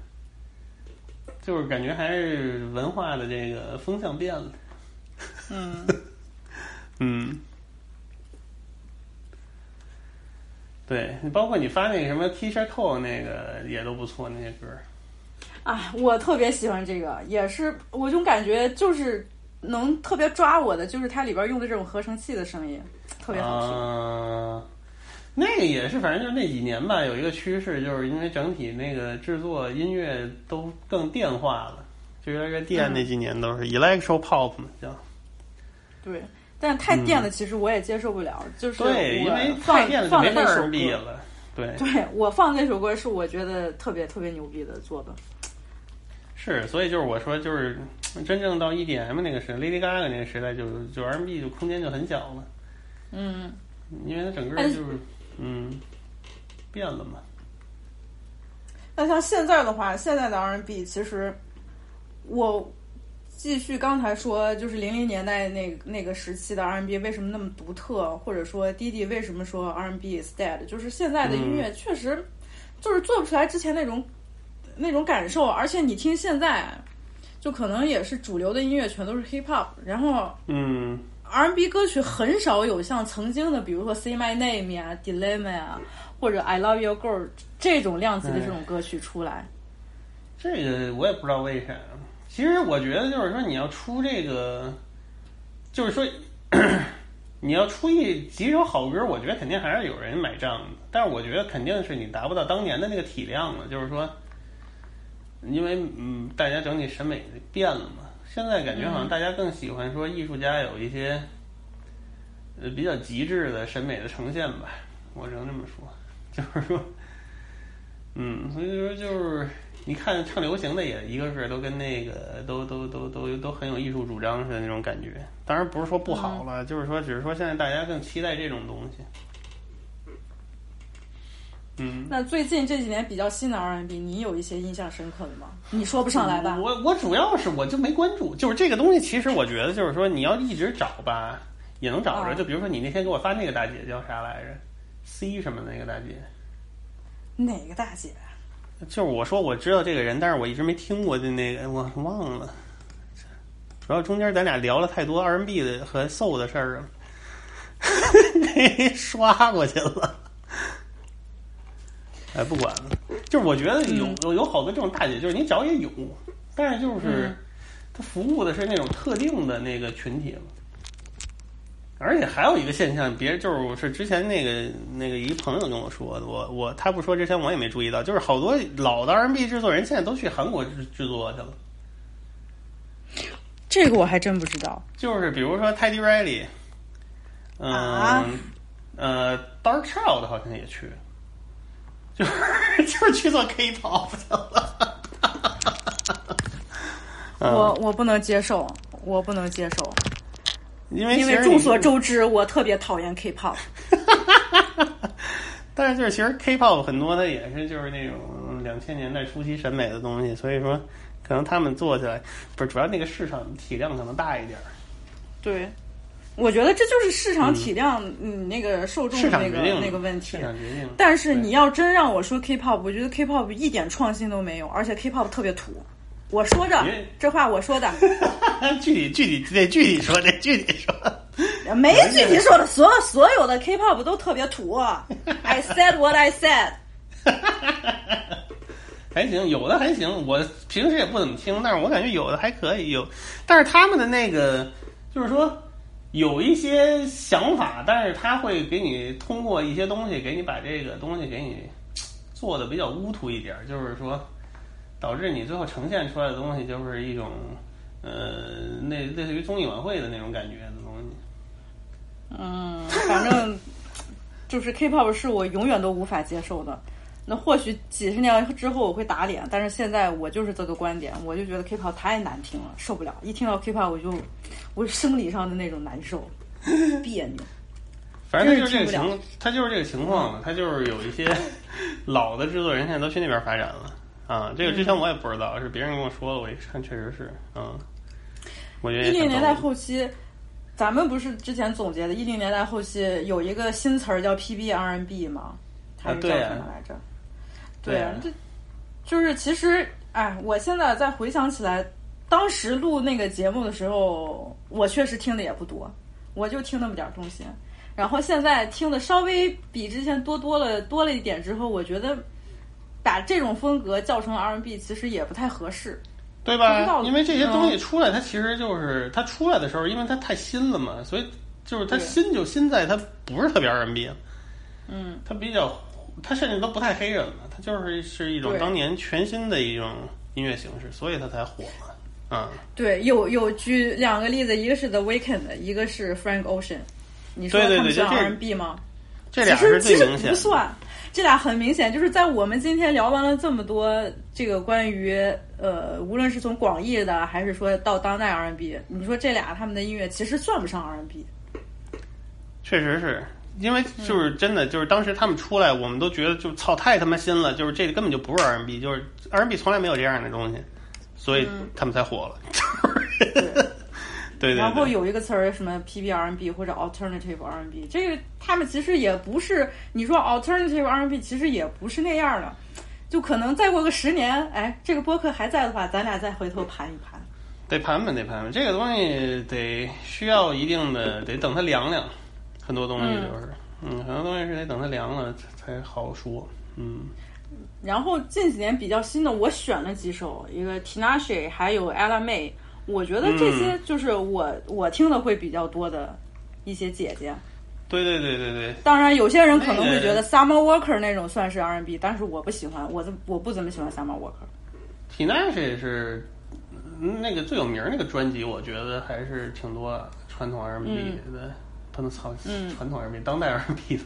就是感觉还是文化的这个风向变了。嗯，嗯，对，你包括你发那个什么 T 恤扣那个也都不错，那些歌儿。哎，我特别喜欢这个，也是我就感觉就是能特别抓我的，就是它里边用的这种合成器的声音，特别好听。啊，那个也是，反正就那几年吧，有一个趋势，就是因为整体那个制作音乐都更电化了，就越来越电。嗯那几年都是 electro pop 嘛，叫。对，但是太电了其实我也接受不了，就是嗯对，因为我放太电了就放那首 R&B 歌，了。对，对我放那首歌是我觉得特别特别牛逼的做的。是，所以就是我说，就是真正到 EDM 那个时代，Lady Gaga 那个时代就，就 R&B 就空间就很小了，嗯，因为它整个就是是嗯变了嘛。那像现在的话，现在的 R&B 其实我继续刚才说，就是零零年代那那个时期的 R&B 为什么那么独特，或者说弟弟为什么说 R&B is dead，就是现在的音乐确实就是做不出来之前那种那种感受，而且你听现在，就可能也是主流的音乐全都是 hip hop，然后嗯，R&B 歌曲很少有像曾经的，比如说《Say My Name》呀、《Dilemma》呀，或者《I Love Your Girl》这种量级的这种歌曲出来。这个我也不知道为啥。其实我觉得就是说，你要出这个，就是说，你要出一几首好歌，我觉得肯定还是有人买账的。但是我觉得肯定是你达不到当年的那个体量了。就是说，因为嗯，大家整体审美变了嘛。现在感觉好像大家更喜欢说艺术家有一些呃比较极致的审美的呈现吧，我只能这么说。就是说，嗯，所以说就是你看唱流行的也一个是都跟那个都都都都都很有艺术主张似的那种感觉。当然不是说不好了，就是说只是说现在大家更期待这种东西。嗯，那最近这几年比较新的 R&B，你有一些印象深刻的吗？你说不上来吧？我我主要是我就没关注，就是这个东西，其实我觉得就是说你要一直找吧，也能找着。哦就比如说你那天给我发那个大姐叫啥来着？C 什么那个大姐，哪个大姐？就是我说我知道这个人，但是我一直没听过的那个，我忘了。主要中间咱俩聊了太多 R&B 的和 soul 的事儿了，刷过去了。哎，不管了，就是我觉得有嗯有有好多这种大姐，就是你找也有，但是就是嗯她服务的是那种特定的那个群体了。而且还有一个现象，别人就是我是之前那个那个一个朋友跟我说的，我我他不说之前我也没注意到，就是好多老的 R&B 制作人现在都去韩国制制作去了，这个我还真不知道。就是比如说 Teddy Riley，嗯、啊呃，Dark Child 好像也去，就是 就是去做 K-pop 去了。嗯我我不能接受，我不能接受，因为因为众所周知，我特别讨厌 K-pop。但是就是其实 K-pop 很多的也是就是那种两千年代初期审美的东西，所以说可能他们做起来不是主要那个市场体量可能大一点儿，对，我觉得这就是市场体量，嗯，那个受众的那个那个问题市。场决定。但是你要真让我说 K-pop，我觉得 K-pop 一点创新都没有，而且 K-pop 特别土。我说着这话我说的，具体具体得具体说，得具体说。没具体说的，所有所有的 K-pop 都特别土。I said what I said。还行，有的还行。我平时也不怎么听，但是我感觉有的还可以。有，但是他们的那个就是说有一些想法，但是他会给你通过一些东西给你把这个东西给你做的比较乌涂一点儿，就是说导致你最后呈现出来的东西就是一种呃，那类似于综艺晚会的那种感觉的东西。嗯，反正就是 K-pop 是我永远都无法接受的。那或许几十年之后我会打脸，但是现在我就是这个观点，我就觉得 K-pop 太难听了，受不了。一听到 K-pop 我就我生理上的那种难受，别扭。反正他就是这个情，他就是这个情况了。他就是有一些 老的制作人现在都去那边发展了啊。这个之前我也不知道，是别人跟我说的，我一看确实是，嗯，我觉得一零年代后期，咱们不是之前总结的，一零年代后期有一个新词儿叫 PB R&B 吗？还是叫什么来着？对啊这就是其实，哎，我现在再回想起来，当时录那个节目的时候，我确实听的也不多，我就听那么点儿东西。然后现在听的稍微比之前多多了多了一点之后，我觉得把这种风格叫成 R&B 其实也不太合适。对吧？因为这些东西嗯出来，它其实就是它出来的时候，因为它太新了嘛，所以就是它新就新在它不是特别 R&B，嗯，它比较，它甚至都不太黑人了，它就是是一种当年全新的一种音乐形式，所以它才火嘛。啊、对，有有举两个例子，一个是 The Weeknd，一个是 Frank Ocean。你说他们算对这 R&B 吗？这俩其实其实是最明显。不算，这俩很明显，就是在我们今天聊完了这么多这个关于呃，无论是从广义的还是说到当代 R&B，你说这俩他们的音乐其实算不上 R&B。确实是因为就是真的，就是当时他们出来，我们都觉得就操太他妈新了，就是这个根本就不是 R&B，就是 R&B 从来没有这样的东西，所以他们才火了。对对对，然后有一个词儿什么 P B R N B 或者 Alternative R N B，这个他们其实也不是你说 Alternative R N B，其实也不是那样的，就可能再过个十年，哎，这个播客还在的话，咱俩再回头盘一盘。得盘盘得盘盘，这个东西得需要一定的，得等它凉凉，很多东西就是，嗯，很多东西是得等它凉了才好说，嗯，然后近几年比较新的，我选了几首，一个 Tinashe，还有 Ella May，我觉得这些就是我、我听的会比较多的一些姐姐。对对对对对，当然，有些人可能会觉得 Summer Walker 那种算是 R&B，但是我不喜欢，我怎我不怎么喜欢 Summer Walker。Tinashe 是嗯那个最有名儿那个专辑，我觉得还是挺多传统 R&B 的，不能操，嗯传统 R&B 当代 R&B 的，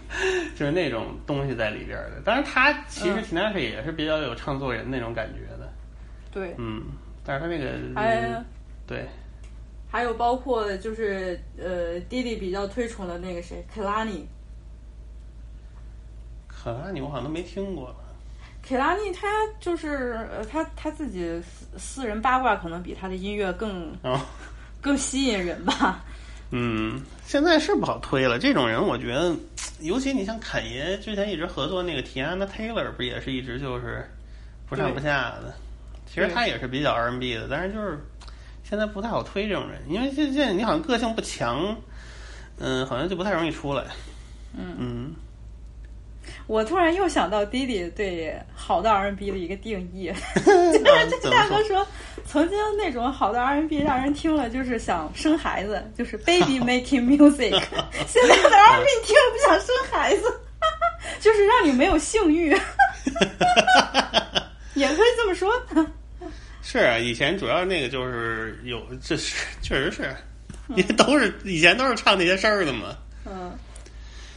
就是那种东西在里边的。当然，他其实嗯 Tinashe 也是比较有唱作人那种感觉的，对，嗯，但是他那个还对还有包括就是呃弟弟比较推崇的那个谁 Kelani。可拉尼我好像都没听过。凯拉尼他就是呃，他他自己私私人八卦可能比他的音乐更哦，更吸引人吧。嗯，现在是不好推了。这种人，我觉得，尤其你像侃爷之前一直合作那个 Tiana Taylor，不也是一直就是不上不下的？其实他也是比较 R&B 的，但是就是现在不太好推这种人，因为现现在你好像个性不强，嗯，好像就不太容易出来。嗯嗯，我突然又想到弟弟对好的 R&B 的一个定义 就是这大哥说，曾经那种好的 R&B 让人听了就是想生孩子，就是 baby making music。现在的 R&B 你听了不想生孩子，就是让你没有性欲，也可以这么说。是啊，以前主要那个就是有，这是确实是，因为都是以前都是唱那些事儿的嘛，嗯，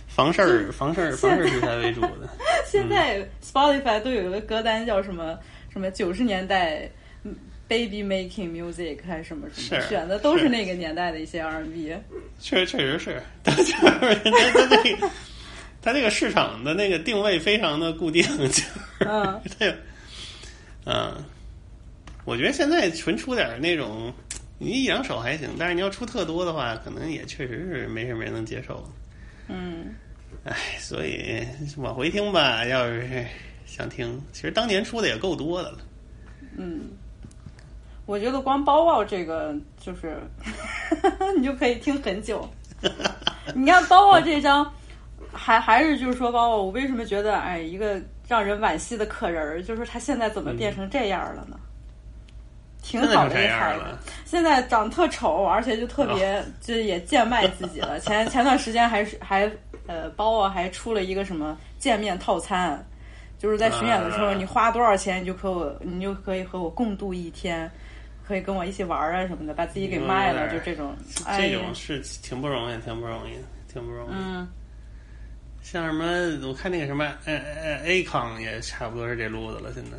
房事儿、房事儿、房事儿题材为主的。现在 Spotify 都有一个歌单叫什么什么九十年代嗯 baby making music 还是什么什么，是选的都是是那个年代的一些 R&B。确确实是，但就是他他那个他那个市场的那个定位非常的固定，就是嗯 对，嗯，我觉得现在纯出点那种，你一两首还行，但是你要出特多的话，可能也确实是没什么人能接受。嗯，唉，所以往回听吧，要是想听，其实当年出的也够多的了。嗯，我觉得光包包这个就是 你就可以听很久。你看包包这张，还还是就是说包包，我为什么觉得哎，一个让人惋惜的可人儿，就是他现在怎么变成这样了呢？挺好的一个孩子现在长特丑，而且就特别、就是也贱卖自己了。前前段时间还是还呃包啊还出了一个什么见面套餐，就是在巡演的时候，啊。你花多少钱，你就和我你就可以和我共度一天，可以跟我一起玩啊什么的，把自己给卖了，就这种。哎这种是挺不容易，挺不容易，挺不容易。嗯，像什么，我看那个什么，呃呃，A 康也差不多是这路子了。现在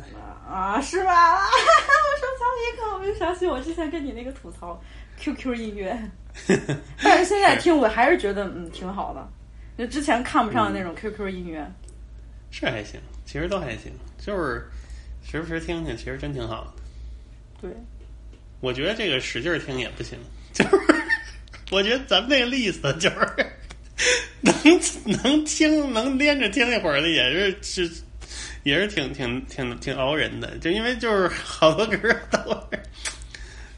啊，是吧？我说想起一个，我就想起我之前跟你那个吐槽 QQ 音乐，但是现在听我还是觉得嗯挺好的，就之前看不上的那种 QQ 音乐。是还行，其实都还行，就是时不时听听，其实真挺好的。对，我觉得这个使劲儿听也不行，就是 我觉得咱们那个 list 就是 能能听能连着听一会儿的，也是是也是挺挺挺挺熬人的，就因为就是好多歌都是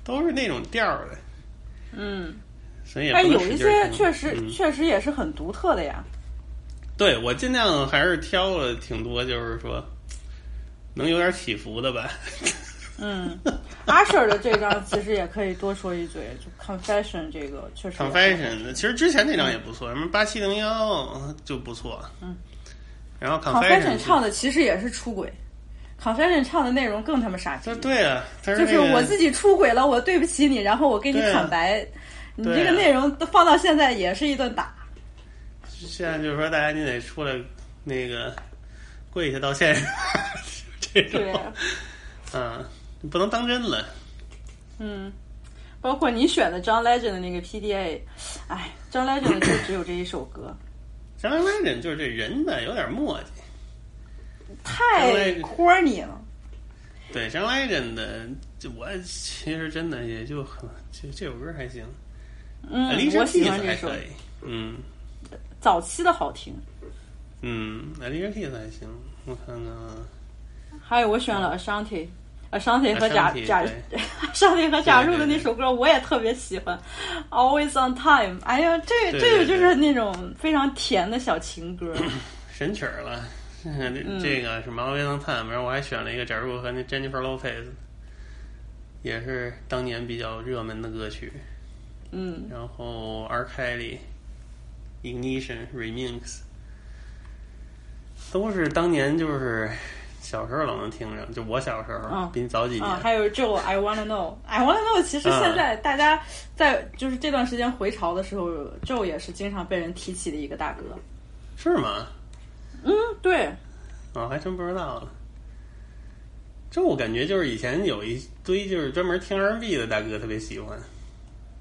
都是那种调儿的，嗯，所以也但有一些确实、嗯确实也是很独特的呀。对我尽量还是挑了挺多，就是说能有点起伏的吧。嗯，阿 Sir 的这张其实也可以多说一嘴，就 Confession 这个确实 Confession 其实之前那张也不错，什么八七零幺就不错。嗯，然后 Confession 唱的其实也是出轨，Confession 唱的内容更他妈傻逼。对啊，就是那个我自己出轨了，我对不起你，然后我跟你坦白，你这个内容都放到现在也是一顿打。现在就是说，大家你得出来那个跪下道歉，这种。对，嗯，你不能当真了。嗯，包括你选的 John Legend 的那个 PDA，哎，John Legend 就只有这一首歌，张 Legend 就是这人呢有点磨叽，太 corny 了。对张 Legend 的，就我其实真的也就很这这首歌还行，嗯，Alicia 我喜 Keys 欢这首还可以，嗯早期的好听。嗯，Alicia Keys 还行，我看看啊。还有我选了 Ashanti。Ashanti 和贾贾对 Ashanti 和贾入的那首歌我也特别喜欢，Always on Time。哎呀，这这个就是那种非常甜的小情歌。神曲儿了。这个什么《Always on Time》，然后我还选了一个贾入和那 Jennifer Lopez，也是当年比较热门的歌曲。嗯，然后 R. Kelly、Ignition Remix，都是当年就是小时候老能听着，就我小时候，嗯。比你早几年。啊，还有 Joe I Wanna Know，I Wanna Know，其实嗯现在大家在就是这段时间回潮的时候，Joe 也是经常被人提起的一个大哥。是吗？嗯，对，哦，还真不知道了。这我感觉就是以前有一堆就是专门听 R&B 的大哥特别喜欢，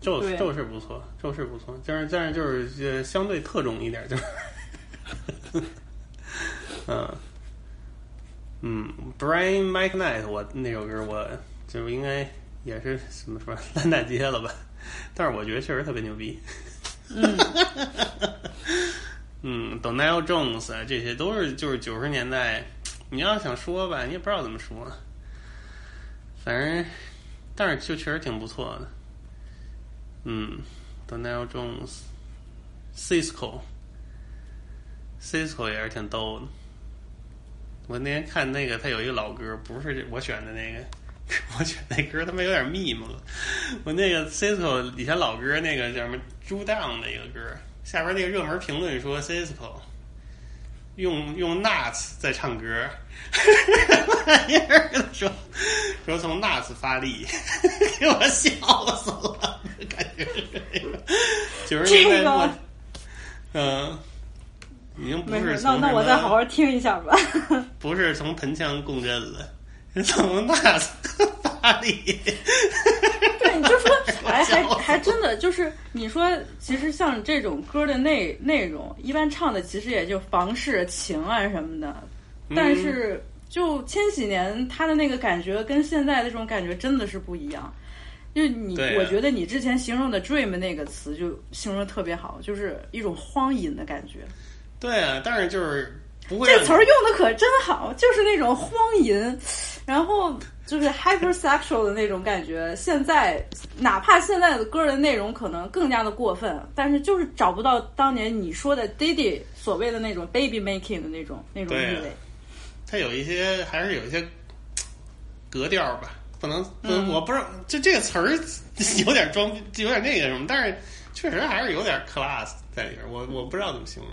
宙对。宙是不错，宙是不错，但是但是就是呃相对特种一点，就是，嗯嗯，Brian Mike Knight，我那首歌我就应该也是怎么说烂大街了吧？但是我觉得确实特别牛逼。嗯，嗯，Donell Jones 啊，这些都是就是九十年代，你要想说吧，你也不知道怎么说，反正，但是就确实挺不错的。嗯，Donell Jones，Cisco，Cisco 也是挺逗的。我那天看那个，他有一个老歌，不是我选的那个，我选那歌他妈有点密嘛了。我那个 Cisco 以前老歌那个叫什么 Drew Down 的一个歌，下边那个热门评论说 Cisco 用用 Nuts 在唱歌，玩意儿说说从 Nuts 发力，给我笑死了，感觉是这个九十年代末这个，嗯、已经不是从那那我再好好听一下吧。不是从盆腔共振了，是从 Nuts 发力。对，你就说，还，还还真的就是，你说，其实像这种歌的内内容，一般唱的其实也就房事情啊什么的，但是就千禧年他的那个感觉跟现在的这种感觉真的是不一样。就是你，啊我觉得你之前形容的 “dream” 那个词就形容的特别好，就是一种荒淫的感觉。对啊，但是就是不会这词儿用的可真好，就是那种荒淫，然后就是 hypersexual 的那种感觉。现在哪怕现在的歌的内容可能更加的过分，但是就是找不到当年你说的 Diddy 所谓的那种 baby making 的那种那种意味。它有一些还是有一些格调吧，不能不能，嗯我不知道就这个词儿 有点装，有点那个什么，但是确实还是有点 class 在里边儿，我我不知道怎么形容，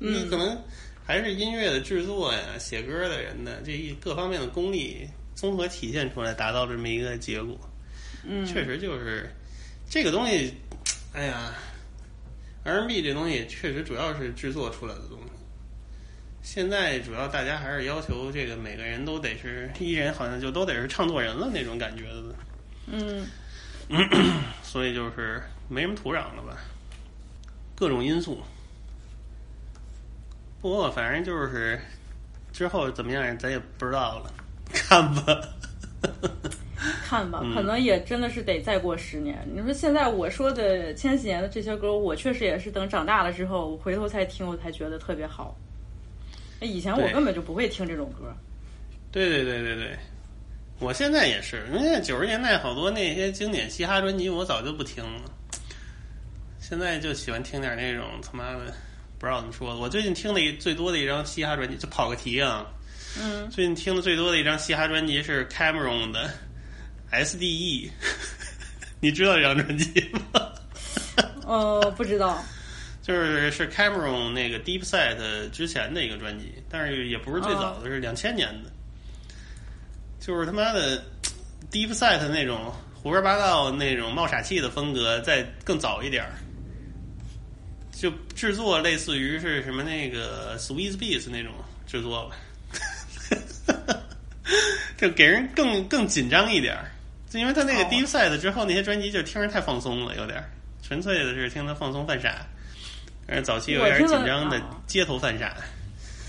嗯可能还是音乐的制作呀、写歌的人的这一各方面的功力综合体现出来，达到这么一个结果。嗯，确实就是这个东西，哎呀，R&B 这东西确实主要是制作出来的东西。现在主要大家还是要求这个每个人都得是艺人，好像就都得是唱作人了那种感觉的，嗯，所以就是没什么土壤了吧，各种因素。不过反正就是之后怎么样，咱也不知道了，看吧。看吧，嗯可能也真的是得再过十年。你说现在我说的千禧年的这些歌，我确实也是等长大了之后，我回头才听，我才觉得特别好。哎以前我根本就不会听这种歌。对对对对对，我现在也是，因为九十年代好多那些经典嘻哈专辑，我早就不听了。现在就喜欢听点那种他妈的不知道怎么说。我最近听的一最多的一张嘻哈专辑，就跑个题啊。嗯，最近听的最多的一张嘻哈专辑是 Cameron 的 S.D.E，你知道这张专辑吗？哦，不知道。就是是 Cameron 那个 Deep Set 之前的一个专辑，但是也不是最早的，是两千年的。就是他妈的 Deep Set 那种胡说八道那种冒傻气的风格，再更早一点儿，就制作类似于是什么那个 Sweet Beats 那种制作吧，就给人更更紧张一点儿。就因为他那个哦 Deep Side 之后，那些专辑就听着太放松了，有点儿纯粹的是听他放松犯傻。而早期有点紧张的街头犯傻。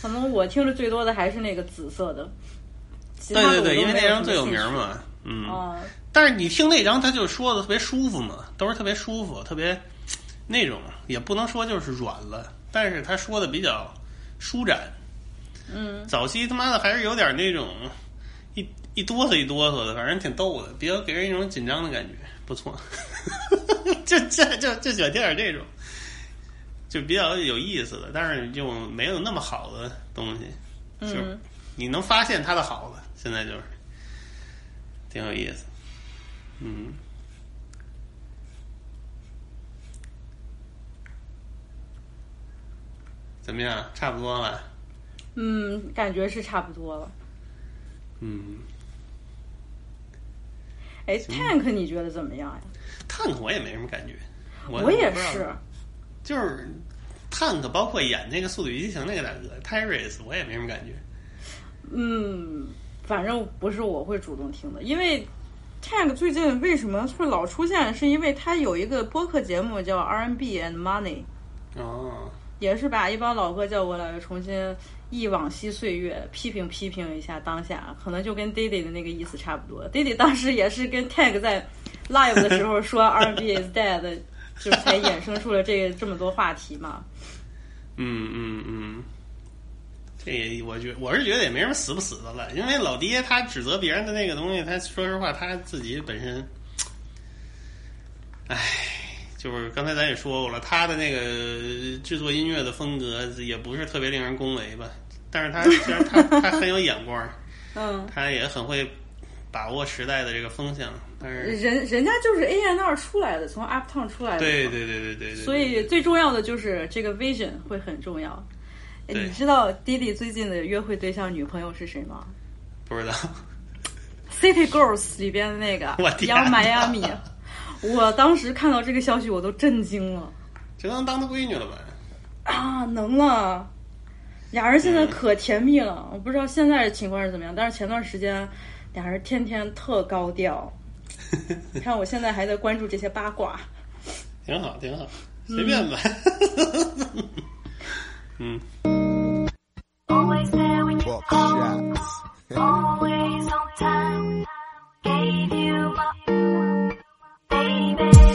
可能我听的最多的还是那个紫色的。的对对对，因为那张张最有名嘛，嗯。啊、但是你听那张，他就说的特别舒服嘛，都是特别舒服，特别那种，也不能说就是软了，但是他说的比较舒展。嗯，早期他妈的还是有点那种一一哆嗦一哆嗦的，反正挺逗的，比较给人一种紧张的感觉，不错。就就就就喜欢听点这种，就比较有意思的，但是就没有那么好的东西，就是嗯你能发现它的好了，现在就是挺有意思。嗯，怎么样？差不多了。嗯，感觉是差不多了。嗯，哎，Tank 你觉得怎么样呀？Tank 我也没什么感觉，我我也是。就是。Tank，包括演那个《速度与激情》那个大哥 Tyrese，我也没什么感觉。嗯，反正不是我会主动听的，因为 Tank 最近为什么会老出现，是因为他有一个播客节目叫 R&B and Money，哦，也是把一帮老哥叫过来重新忆往昔岁月，批评批评一下当下，可能就跟 Diddy 的那个意思差不多。Diddy 当时也是跟 Tank 在 live 的时候说 R&B is dead，就是才衍生出了这个这么多话题嘛。嗯嗯嗯，这也我觉我是觉得也没什么死不死的了，因为老爹他指责别人的那个东西，他说实话他自己本身，唉，就是刚才咱也说过了，他的那个制作音乐的风格也不是特别令人恭维吧，但是他其实他他很有眼光，嗯，他也很会把握时代的这个风向，但是人人家就是 A N 二出来的，从 Uptown 出来的，对对对对对对，所以最重要的就是这个 vision 会很重要。你知道弟弟最近的约会对象女朋友是谁吗不知道，？City Girls 里边的那个 我天杨迈阿密。我当时看到这个消息，我都震惊了这能当他闺女了呗？啊！能了，俩人现在可甜蜜了。我不知道现在的情况是怎么样，但是前段时间俩人天天特高调。你看我现在还在关注这些八卦。挺好挺好，随便吧。嗯。Always there when you Buck call, shots. always baby,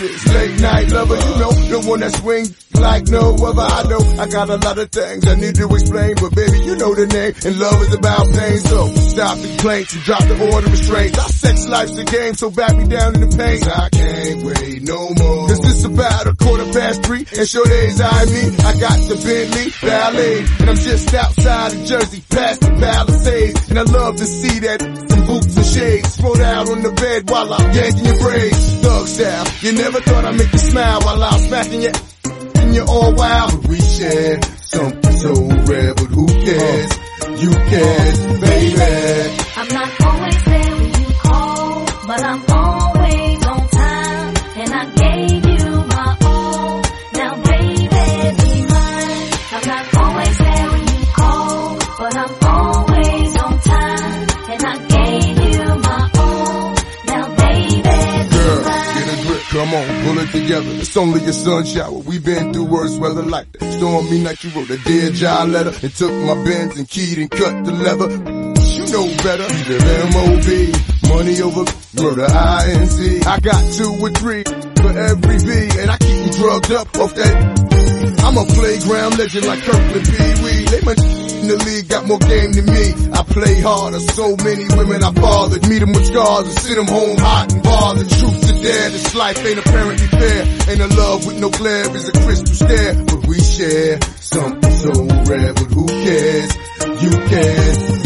get a piece of this late night lover. You know, the one that swings like no other. I know I got a lot of things I need to explain, but baby, you know the name. And love is about pain, so stop the complaints and drop the order of restraints. Our sex life's a game, so back me down in the pain. I can't wait no more. Cause it's about a quarter past three, and sure days I me. I got the Bentley Ballet, and I'm just outside of Jersey, past the Palisades. And I love to see that in boots and shades. Thrown out on the bed while I'm yanking your braids. Thug style, you never thought I'd make you smile while I'm smacking you. And you're all wild, we share something so rare, but who cares? You cares, baby. I'm not always there when you call, but I'm always come on, pull it together. It's only a sun shower. We've been through worse weather like that. Stormy night, you wrote a dear job letter and took my bends and keyed and cut the leather. You know better. Live M.O.B. Money over murder I.N.C. I got two or three for every V and I keep you drugged up off that I'm a playground legend like Kirkland Pee Wee. They my the league got more game than me. I play harder. So many women I bothered. Meet them with scars and sit them home hot and bothered. Truth to dare, this life ain't apparently fair. Ain't a love with no glare is a crystal stare. But we share something so rare. But who cares? You care,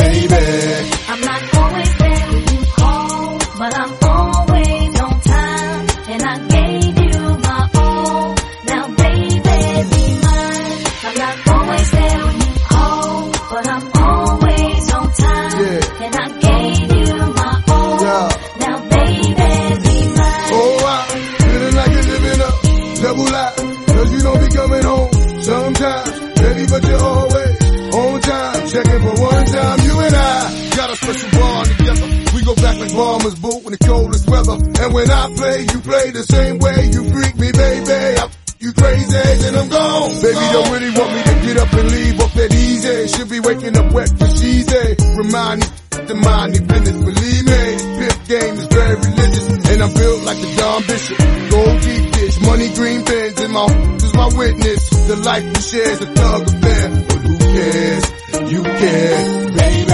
And when I play, you play the same way. You freak me, baby. You crazy, then I'm gone. Baby, don't really want me to get up and leave off that easy. Should be waking up wet for cheesy. Remind me the mind business, believe me. Pimp game is very religious, and I'm built like the Don Bishop. Gold deep dish, money green bins, and my is my witness. The life we share is a thug affair, but who cares? You care, baby.